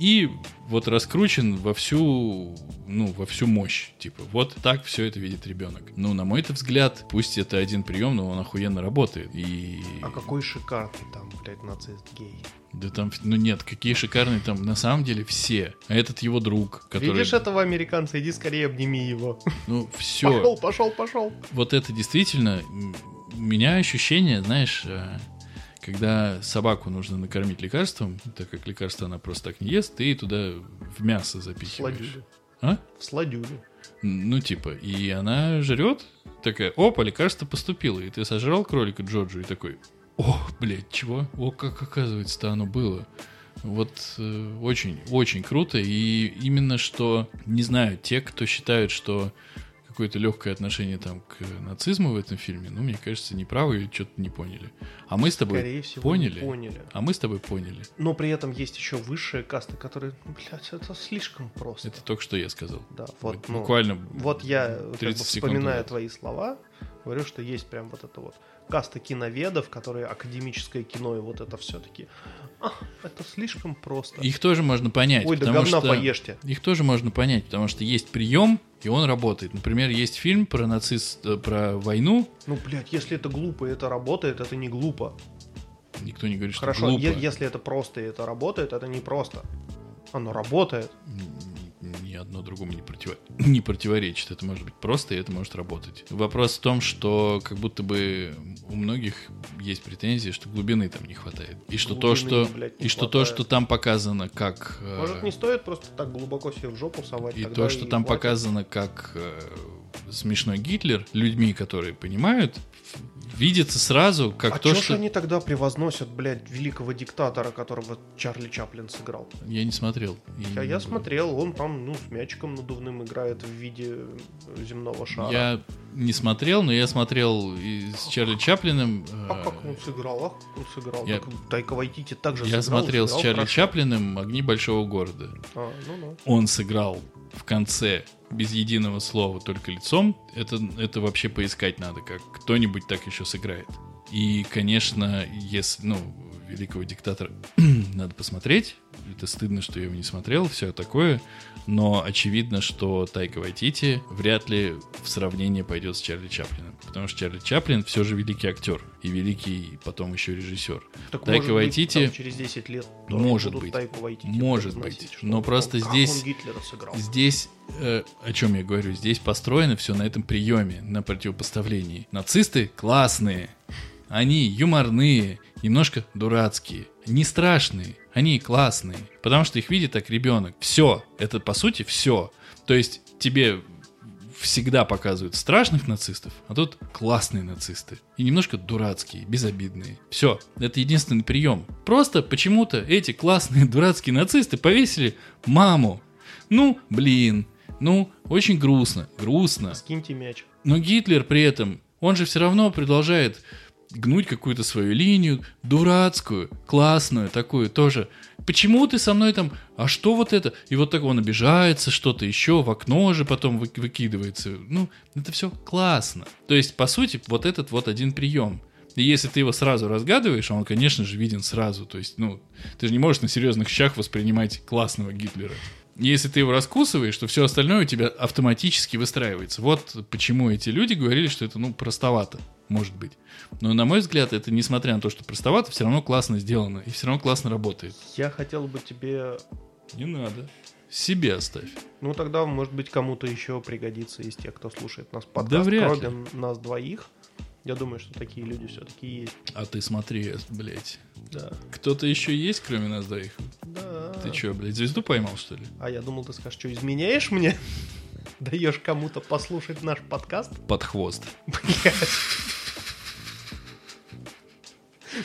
и вот раскручен во всю, ну, во всю мощь, типа, вот так все это видит ребенок. Ну, на мой взгляд, пусть это один прием, но он охуенно работает, и... А какой шикарный там, блядь, нацист гей. Да там, ну нет, какие шикарные там, на самом деле все. А этот его друг, который... Видишь этого американца, иди скорее обними его. Ну, все. Пошел, пошел, пошел. Вот это действительно, у меня ощущение, знаешь, э, когда собаку нужно накормить лекарством, так как лекарство она просто так не ест, ты туда в мясо запихиваешь. Сладюлю. А? В сладюлю. Ну, типа, и она жрет, такая, опа, лекарство поступило, и ты сожрал кролика Джорджу и такой, о, блядь, чего? О, как оказывается-то оно было. Вот э, очень, очень круто. И именно что, не знаю, те, кто считают, что какое-то легкое отношение там к нацизму в этом фильме, ну, мне кажется, неправы или что-то не поняли. А мы с тобой Скорее всего, поняли. поняли. А мы с тобой поняли. Но при этом есть еще высшие касты, которые, блядь, это слишком просто. Это только что я сказал. Да, вот, ну, Буквально. Вот я, как бы 30 секунд вспоминая назад. твои слова, говорю, что есть прям вот это вот каста киноведов, которые академическое кино и вот это все-таки. А, это слишком просто. Их тоже можно понять. Ой, да потому говна что... поешьте. Их тоже можно понять, потому что есть прием, и он работает. Например, есть фильм про нацист, э, про войну. Ну, блядь, если это глупо и это работает, это не глупо. Никто не говорит, что Хорошо, глупо. е- если это просто и это работает, это не просто. Оно работает. Одно другому не, противо- не противоречит. Это может быть просто, и это может работать. Вопрос в том, что как будто бы у многих есть претензии, что глубины там не хватает. И что то, Глубины, что, блядь, и что то, хватает. что там показано как... э, Может, не стоит просто так глубоко себе в жопу совать. И то, что там хватит. показано как э, смешной Гитлер, людьми, которые понимают, видится сразу как а то, что... они тогда превозносят, блядь, великого диктатора, которого Чарли Чаплин сыграл? Я не смотрел. И А я смотрел, он там, ну, с мячиком надувным играет в виде э, земного шара. Я не смотрел, но я смотрел и с Чарли Чаплиным. э, А как он сыграл? А как он сыграл? Я- Так Тайка Вайтити также Я сыграл, смотрел с сыграл Чарли хорошо. Чаплиным «Огни большого города». А, ну, ну. Он сыграл в конце без единого слова, только лицом. Это, это вообще поискать надо, как кто-нибудь так еще сыграет. И, конечно, если, ну, великого диктатора надо посмотреть. Это стыдно, что я его не смотрел, все такое. Но очевидно, что Тайка Вайтити вряд ли в сравнение пойдет с Чарли Чаплином. Потому что Чарли Чаплин все же великий актер. И великий потом еще режиссер. Так Тайка может Вайтити- быть, там через 10 лет Может быть. Тайку Вайтити Может быть. Но он- просто как здесь- он. Здесь, э, о чем я говорю, здесь построено все на этом приеме, на противопоставлении. Нацисты классные, они юморные, немножко дурацкие, не страшные, они классные, потому что их видит так ребенок. Все, это по сути все. То есть тебе всегда показывают страшных нацистов, а тут классные нацисты. И немножко дурацкие, безобидные. Все, это единственный прием. Просто почему-то эти классные дурацкие нацисты повесили маму. Ну, блин, ну, очень грустно, грустно. Скиньте мяч. Но Гитлер при этом, он же все равно продолжает гнуть какую-то свою линию, дурацкую, классную, такую тоже. Почему ты со мной там, а что вот это? И вот так он обижается, что-то еще, в окно же потом вы- выкидывается. Ну, это все классно. То есть, по сути, вот этот вот один прием. И если ты его сразу разгадываешь, а он, конечно же, виден сразу. То есть, ну, ты же не можешь на серьезных щах воспринимать классного Гитлера. Если ты его раскусываешь, то все остальное у тебя автоматически выстраивается. Вот почему эти люди говорили, что это, ну, простовато. Может быть. Но, на мой взгляд, это, несмотря на то, что простовато, все равно классно сделано. И все равно классно работает. Я хотел бы тебе... Не надо. Себе оставь. Ну, тогда, может быть, кому-то еще пригодится из тех, кто слушает нас подкаст, Да вряд ли. кроме нас двоих. Я думаю, что такие люди все-таки есть. А ты смотри, блядь. Да. Кто-то еще есть, кроме нас двоих? Да. Ты что, блядь, звезду поймал, что ли? А я думал, ты скажешь, что изменяешь мне? Даешь кому-то послушать наш подкаст? Под хвост. Блядь.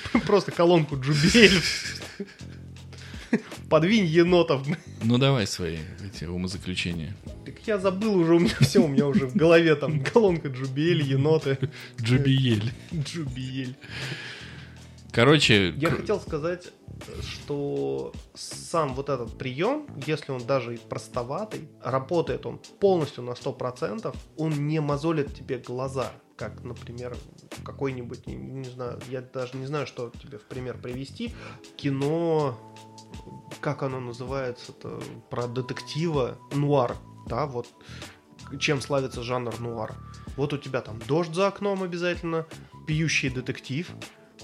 Просто колонку Джубель. Подвинь енотов. Ну давай свои эти умозаключения. Так я забыл уже, у меня все, у меня уже в голове там колонка Джубель, еноты. Джубиель. Джубель. Короче, Я к- хотел сказать, что сам вот этот прием, если он даже и простоватый, работает он полностью на 100%, он не мозолит тебе глаза, как, например, какой-нибудь, не, не знаю, я даже не знаю, что тебе в пример привести, кино, как оно называется-то, про детектива, нуар, да, вот чем славится жанр нуар. Вот у тебя там дождь за окном обязательно, пьющий детектив,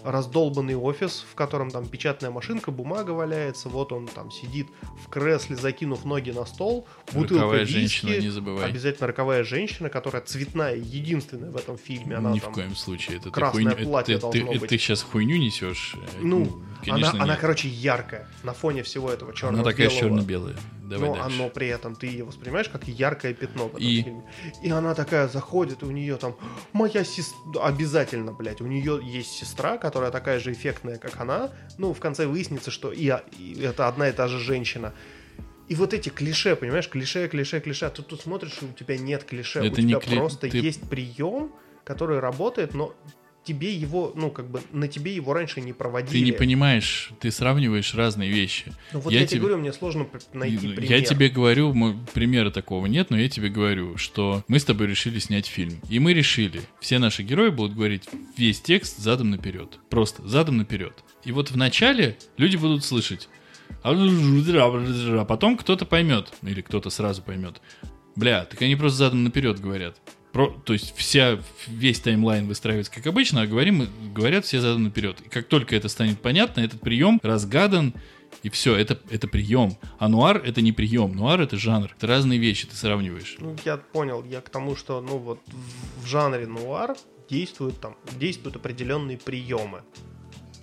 раздолбанный офис, в котором там печатная машинка, бумага валяется, вот он там сидит в кресле, закинув ноги на стол, бутылка роковая виски, женщина, не забывай. обязательно роковая женщина, которая цветная, единственная в этом фильме, она Ни там, в коем случае. Это ты красное хуйню- платье это- должно ты, быть. ты сейчас хуйню несешь. Ну, конечно, она, она, нет. короче, яркая на фоне всего этого черного Она такая черно-белая. Давай но дальше. оно при этом ты ее воспринимаешь как яркое пятно в этом И? фильме. И она такая заходит, и у нее там моя сестра. Обязательно, блядь. У нее есть сестра, которая такая же эффектная, как она. Ну, в конце выяснится, что и, и это одна и та же женщина. И вот эти клише, понимаешь, клише, клише, клише. А ты тут смотришь, и у тебя нет клише. Это у не тебя кли- просто ты- есть прием, который работает, но тебе его, ну, как бы, на тебе его раньше не проводили. Ты не понимаешь, ты сравниваешь разные вещи. Ну, вот Я я, тебе- говорю, мне сложно найти пример. Я тебе говорю, мо- примера такого нет, но я тебе говорю, что мы с тобой решили снять фильм. И мы решили, все наши герои будут говорить весь текст задом наперед. Просто задом наперед. И вот в начале люди будут слышать. А потом кто-то поймет, или кто-то сразу поймет. Бля, так они просто задом наперед говорят. Про, то есть вся, весь таймлайн выстраивается как обычно, а говорим, говорят все задом наперед. И как только это станет понятно, этот прием разгадан, и все, это, это прием. А нуар это не прием, нуар это жанр. Это разные вещи, ты сравниваешь. Ну, я понял, я к тому, что, ну, вот в жанре нуар действуют там, действуют определенные приемы,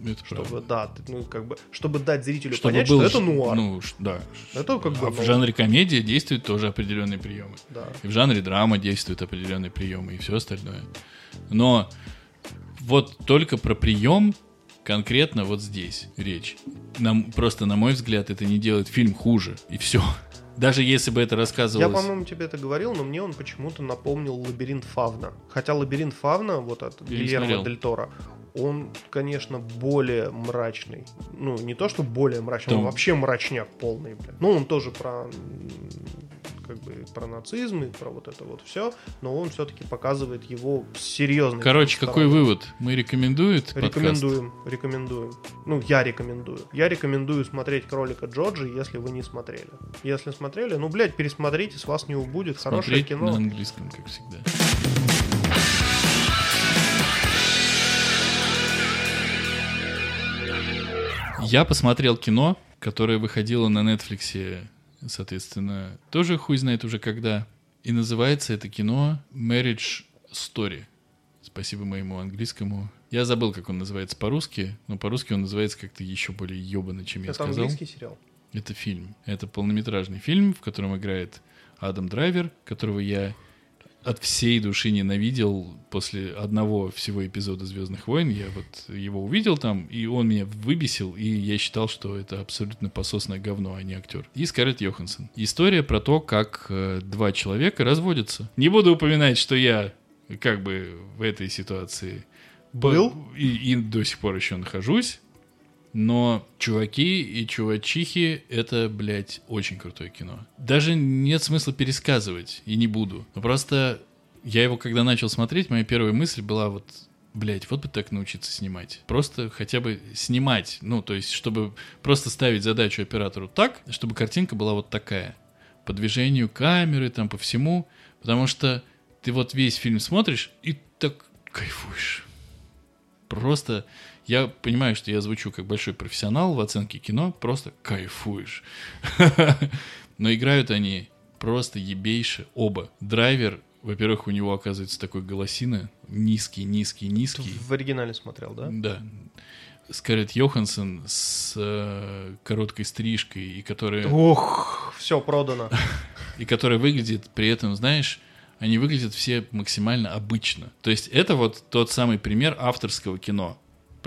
Это чтобы, правда. да, ну, как бы, чтобы дать зрителю Чтобы понять, был что это нуар. Ну, да. Это как бы, А в ну, жанре комедия действуют тоже определенные приемы. да. И в жанре драма действуют определенные приемы и все остальное. Но вот только про прием конкретно вот здесь речь. Нам, просто, на мой взгляд, это не делает фильм хуже. И все. Даже если бы это Я, рассказывалось... по-моему, тебе это говорил, но мне он почему-то напомнил «Лабиринт Фавна». Хотя «Лабиринт Фавна», вот от Я Гильермо. Дель Торо, он, конечно, более мрачный. Ну, не то, что более мрачный, Там- он вообще мрачняк полный, блядь. Ну, он тоже про как бы про нацизм и про вот это вот все, но он все-таки показывает его с серьезной Короче, стороны. какой вывод? Мы рекомендует подкаст? Рекомендуем, рекомендуем. Ну, я рекомендую. Я рекомендую смотреть кролика Джорджи, если вы не смотрели. Если смотрели, ну, блядь, пересмотрите, с вас не убудет. Хорошее Смотреть кино. на английском, как всегда. Я посмотрел кино, которое выходило на Netflix, соответственно, тоже хуй знает уже когда. И называется это кино Marriage Story. Спасибо моему английскому. Я забыл, как он называется по-русски, но по-русски он называется как-то еще более ебано, чем я Это сказал. английский сериал. Это фильм. Это полнометражный фильм, в котором играет Адам Драйвер, которого я от всей души ненавидел после одного всего эпизода Звездных войн. Я вот его увидел там, и он меня выбесил, и я считал, что это абсолютно пососное говно, а не актер. И Скарлетт Йоханссон. История про то, как э, два человека разводятся. Не буду упоминать, что я как бы в этой ситуации Был? и, и до сих пор еще нахожусь. Но чуваки и чувачихи — это, блядь, очень крутое кино. Даже нет смысла пересказывать, и не буду. Но просто я его, когда начал смотреть, моя первая мысль была вот, блядь, вот бы так научиться снимать. Просто хотя бы снимать. Ну, то есть, чтобы просто ставить задачу оператору так, чтобы картинка была вот такая. По движению камеры, там, по всему. Потому что ты вот весь фильм смотришь и так кайфуешь. просто... Я понимаю, что я звучу как большой профессионал в оценке кино, просто кайфуешь. Но играют они просто ебейше оба. Драйвер, во-первых, у него оказывается такой голосина, низкий, низкий, низкий. В оригинале смотрел, да? Да. Скарлетт Йоханссон с э, короткой стрижкой, и которая, Ох, все продано. и которая выглядит при этом, знаешь, они выглядят все максимально обычно. То есть это вот тот самый пример авторского кино,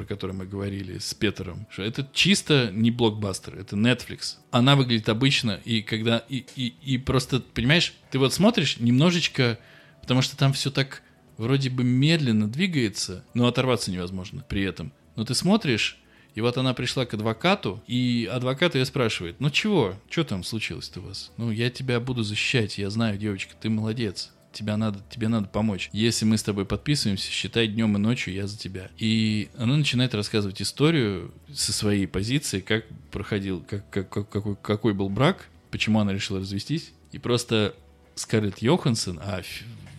про который мы говорили с Петером. Что это чисто не блокбастер, это Netflix. Она выглядит обычно, и когда... И, и, и просто, понимаешь, ты вот смотришь немножечко, потому что там все так вроде бы медленно двигается, но оторваться невозможно при этом. Но ты смотришь, и вот она пришла к адвокату, и адвокат ее спрашивает, ну чего, что там случилось-то у вас? Ну, я тебя буду защищать, я знаю, девочка, ты молодец. Тебя надо, тебе надо помочь. Если мы с тобой подписываемся, считай днем и ночью я за тебя. И она начинает рассказывать историю со своей позиции, как проходил, как, как, как- какой, какой был брак, почему она решила развестись. И просто Скарлетт Йоханссон, а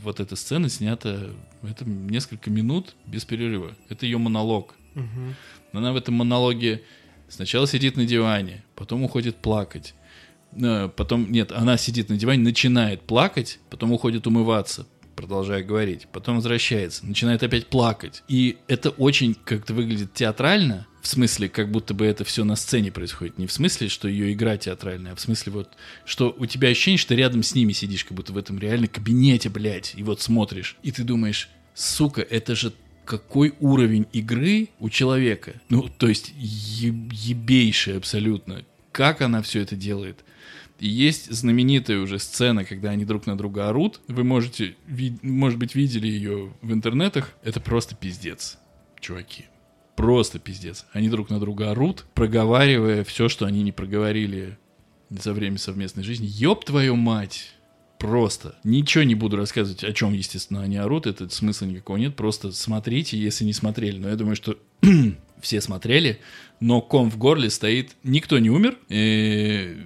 вот эта сцена снята это несколько минут без перерыва. Это ее монолог. Мгм. Она в этом монологе сначала сидит на диване, потом уходит плакать. Э, Потом, нет, она сидит на диване, начинает плакать, потом уходит умываться, продолжая говорить. Потом возвращается, начинает опять плакать. И это очень как-то выглядит театрально, в смысле, как будто бы это все на сцене происходит. Не в смысле, что ее игра театральная, а в смысле вот, что у тебя ощущение, что ты рядом с ними сидишь, как будто в этом реально кабинете, блядь, и вот смотришь. И ты думаешь, сука, это же какой уровень игры у человека. Ну, то есть е- ебейший абсолютно. Как она все это делает. Есть знаменитая уже сцена, когда они друг на друга орут. Вы можете, может быть, видели ее в интернетах. Это просто пиздец, чуваки. Просто пиздец. Они друг на друга орут, проговаривая все, что они не проговорили за время совместной жизни. Ёб твою мать! Просто. Ничего не буду рассказывать, о чем, естественно, они орут. Это смысла никакого нет. Просто смотрите, если не смотрели. Но я думаю, что все смотрели. Но ком в горле стоит. Никто не умер. И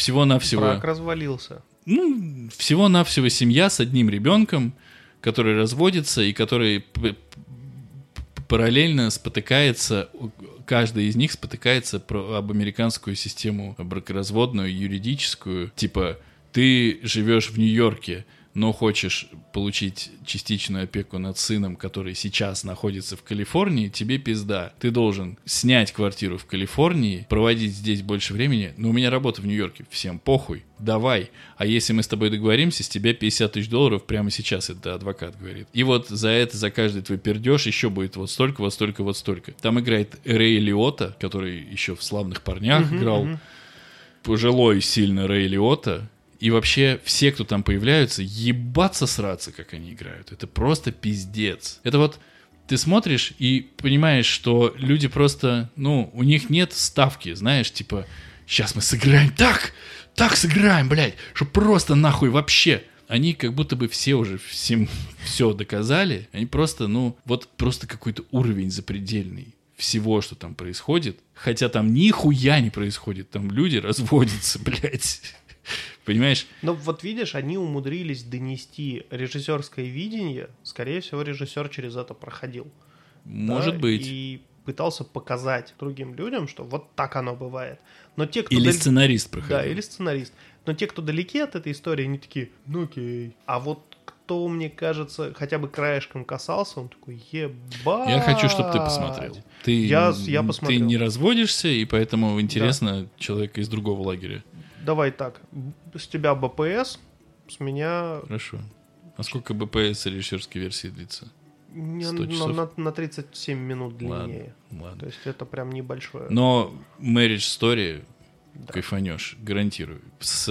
всего-навсего... Брак развалился. Ну, всего-навсего семья с одним ребенком, который разводится и который параллельно спотыкается, каждый из них спотыкается про- об американскую систему бракоразводную, юридическую. Типа, ты живешь в Нью-Йорке, но хочешь получить частичную опеку над сыном, который сейчас находится в Калифорнии, тебе пизда. Ты должен снять квартиру в Калифорнии, проводить здесь больше времени. Но у меня работа в Нью-Йорке, всем похуй, давай. А если мы с тобой договоримся, с тебя 50 тысяч долларов прямо сейчас, это адвокат говорит. И вот за это, за каждый твой пердеж еще будет вот столько, вот столько, вот столько. Там играет Рэй Лиота, который еще в «Славных парнях» играл. Пожилой сильно Рэй Лиота. И вообще все, кто там появляются, ебаться сраться, как они играют. Это просто пиздец. Это вот ты смотришь и понимаешь, что люди просто, ну, у них нет ставки, знаешь, типа, сейчас мы сыграем так, так сыграем, блядь, что просто нахуй вообще. Они как будто бы все уже всем все доказали. Они просто, ну, вот просто какой-то уровень запредельный всего, что там происходит. Хотя там нихуя не происходит. Там люди разводятся, блядь. Понимаешь? Но вот видишь, они умудрились донести режиссерское видение. Скорее всего, режиссер через это проходил. Может да, быть. И пытался показать другим людям, что вот так оно бывает. Но те, кто Или дал- сценарист проходил. Да, или сценарист. Но те, кто далеки от этой истории, они такие, ну окей. А вот кто, мне кажется, хотя бы краешком касался, он такой, ебать. Я хочу, чтобы ты посмотрел. Ты, Я- я ты посмотрел. не разводишься, и поэтому интересно человека из другого лагеря. Давай так, с тебя БПС, с меня Хорошо. А сколько БПС режиссерской версии длится? не- 100 на, на- на 37 минут длиннее. Ладно, ладно. То есть это прям небольшое. Но Marriage Story Да. кайфанешь, гарантирую. С,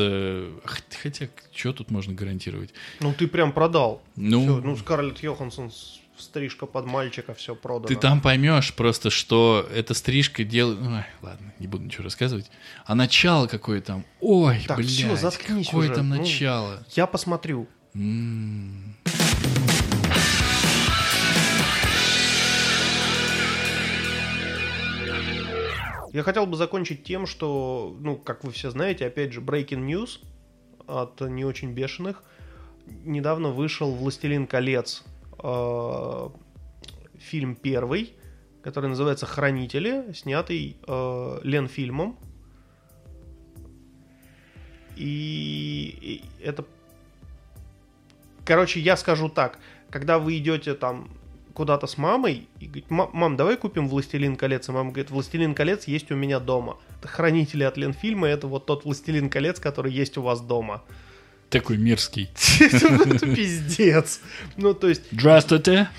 хотя, что тут можно гарантировать? Ну ты прям продал. Ну, Всё, ну Скарлетт Йоханссон, с- стрижка под мальчика, все продано. Ты там поймешь просто, что эта стрижка делает... Ой, ладно, не буду ничего рассказывать. А начало какое там? Ой, Так, блядь, всё, заткнись какое уже, там ну. начало? Я посмотрю. Я хотел бы закончить тем, что, ну, как вы все знаете, опять же, Breaking News от не очень бешеных. Недавно вышел «Властелин колец». Э, фильм первый, который называется «Хранители», снятый э, Ленфильмом. И, и это... Короче, я скажу так. Когда вы идете там куда-то с мамой и говорит, мам, давай купим «Властелин колец». И мама говорит, «Властелин колец» есть у меня дома. Хранители от Ленфильма — это вот тот «Властелин колец», который есть у вас дома. Такой мерзкий. Это пиздец. Ну, то есть... Здравствуйте.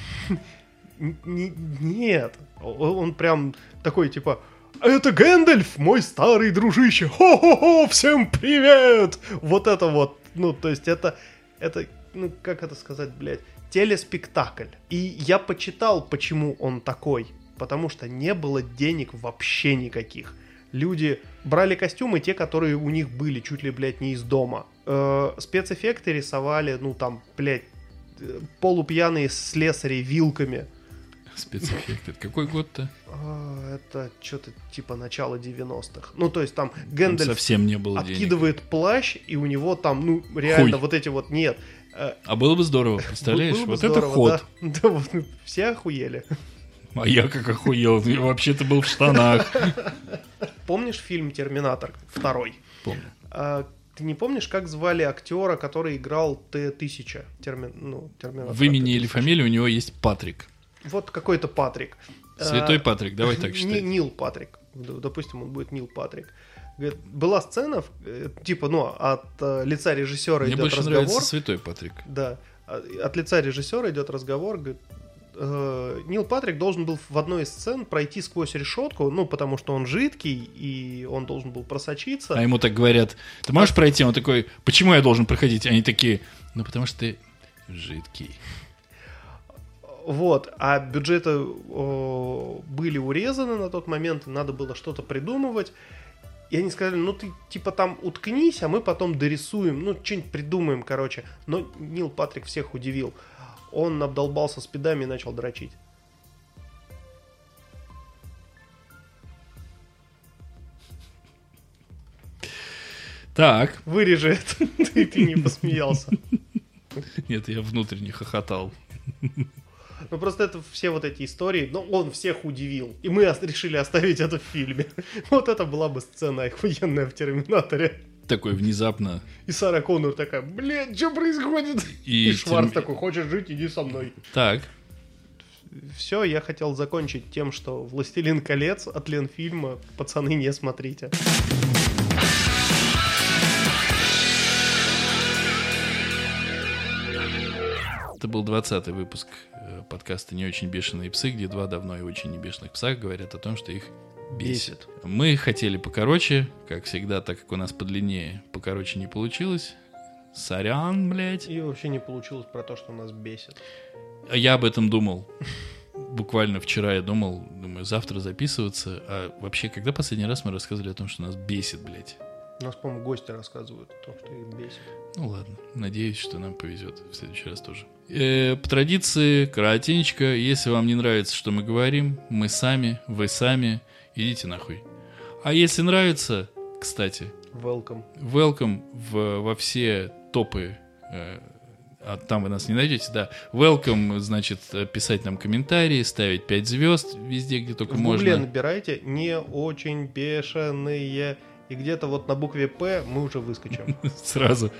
Нет. Он прям такой, типа, это Гэндальф, мой старый дружище. Хо-хо-хо, всем привет! Вот это вот, ну, то есть это, это, ну, как это сказать, блядь, телеспектакль. И я почитал, почему он такой. Потому что не было денег вообще никаких. Люди брали костюмы, те, которые у них были, чуть ли, блядь, не из дома. Э, спецэффекты рисовали, ну, там, блядь, э, полупьяные слесари вилками. Спецэффекты. Какой год-то? А, это что-то типа начала 90-х. Ну, то есть там Гэндальф совсем не было откидывает денег. плащ, и у него там, ну, реально Хуй. вот эти вот, нет. Э, а было бы здорово, представляешь? Было бы вот здорово, это ход. Да, да вот, все охуели. А я как охуел. Я вообще-то был в штанах. Помнишь фильм «Терминатор» второй? Помню. А, ты не помнишь, как звали актера, который играл Т-1000? Терми... Ну, Терминатор. В имени или фамилии у него есть Патрик. Вот какой-то Патрик. Святой А, Патрик, давай так считай. Нил Патрик. Допустим, он будет Нил Патрик. Говорит, была сцена, э, типа, ну, от э, лица режиссера Мне идет больше разговор. нравится Святой Патрик. Да. А, От лица режиссера идет разговор, говорит, э, Нил Патрик должен был в одной из сцен пройти сквозь решетку, ну, потому что он жидкий, и он должен был просочиться. А ему так говорят, ты можешь пройти? Он такой, почему я должен проходить? Они такие, ну потому что ты жидкий. Вот, а бюджеты о, были урезаны на тот момент, надо было что-то придумывать. И они сказали, ну ты типа там уткнись, а мы потом дорисуем, ну что-нибудь придумаем, короче. Но Нил Патрик всех удивил. Он обдолбался спидами и начал дрочить. Так, Вырежи это, ты, ты не посмеялся. нет, я внутренне хохотал. Ну просто это все вот эти истории, но он всех удивил. И мы решили оставить это в фильме. Вот это была бы сцена охуенная в Терминаторе. Такой внезапно. И Сара Коннор такая, блядь, что происходит? И И, Шварц Терми- такой, хочешь жить, иди со мной. Так, Все, я хотел закончить тем, что «Властелин колец» от Ленфильма, пацаны, не смотрите. это был 20 выпуск э, подкаста «Не очень бешеные псы», где два давно и очень небешеных пса говорят о том, что их бесит. Мы хотели покороче, как всегда, так как у нас подлиннее, покороче не получилось. Сорян, блядь. И вообще не получилось про то, что нас бесит. А Я об этом думал. Буквально вчера я думал, думаю, завтра записываться. А вообще, когда последний раз мы рассказывали о том, что нас бесит, блядь? У нас, по-моему, гости рассказывают о том, что их бесит. Ну ладно, надеюсь, что нам повезет в следующий раз тоже. Э, по традиции, коротенько, если вам не нравится, что мы говорим, мы сами, вы сами, идите нахуй. А если нравится, кстати, Welcome. welcome в, во все топы, э, а там вы нас не найдете, да. Welcome, значит, писать нам комментарии, ставить 5 звезд везде, где только В можно. набирайте «не очень бешеные». И где-то вот на букве «П» мы уже выскочим. Сразу.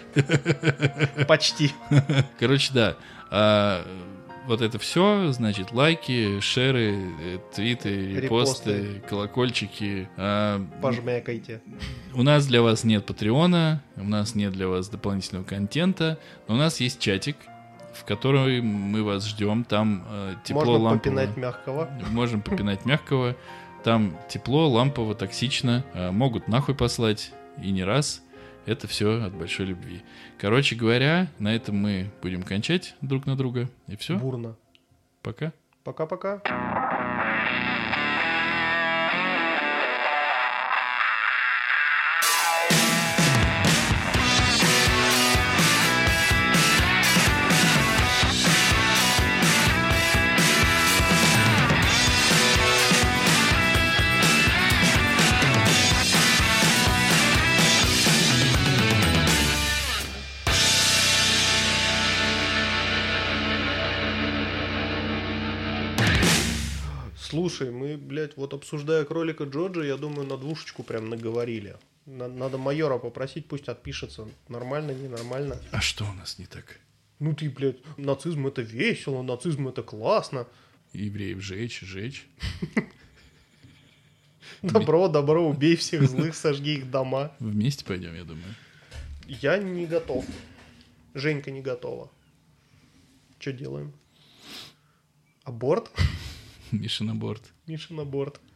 Почти. Короче, да. Вот это все, значит, лайки, шеры, э, твиты, репосты, Репосты. колокольчики. А, Пожмякайте. у нас для вас нет Патреона, у нас нет для вас дополнительного контента, но у нас есть чатик, в который мы вас ждем. Там э, тепло, Можно лампово. попинать мягкого. Можем попинать мягкого. Там тепло, лампово, токсично. э, Могут нахуй послать. И не раз. Это все от большой любви. Короче говоря, на этом мы будем кончать друг на друга. И все. Бурно. Пока. Пока-пока. Слушай, мы, блядь, вот обсуждая кролика Джорджа, я думаю, на двушечку прям наговорили. На- Надо майора попросить, пусть отпишется. Нормально, ненормально. А что у нас не так? Ну ты, блядь, нацизм это весело, нацизм это классно. Евреев жечь, жечь. Добро, добро, убей всех злых, сожги их дома. Вместе пойдем, я думаю. Я не готов. Женька не готова. Что делаем? Аборт? Миша на борт. Миша на борт.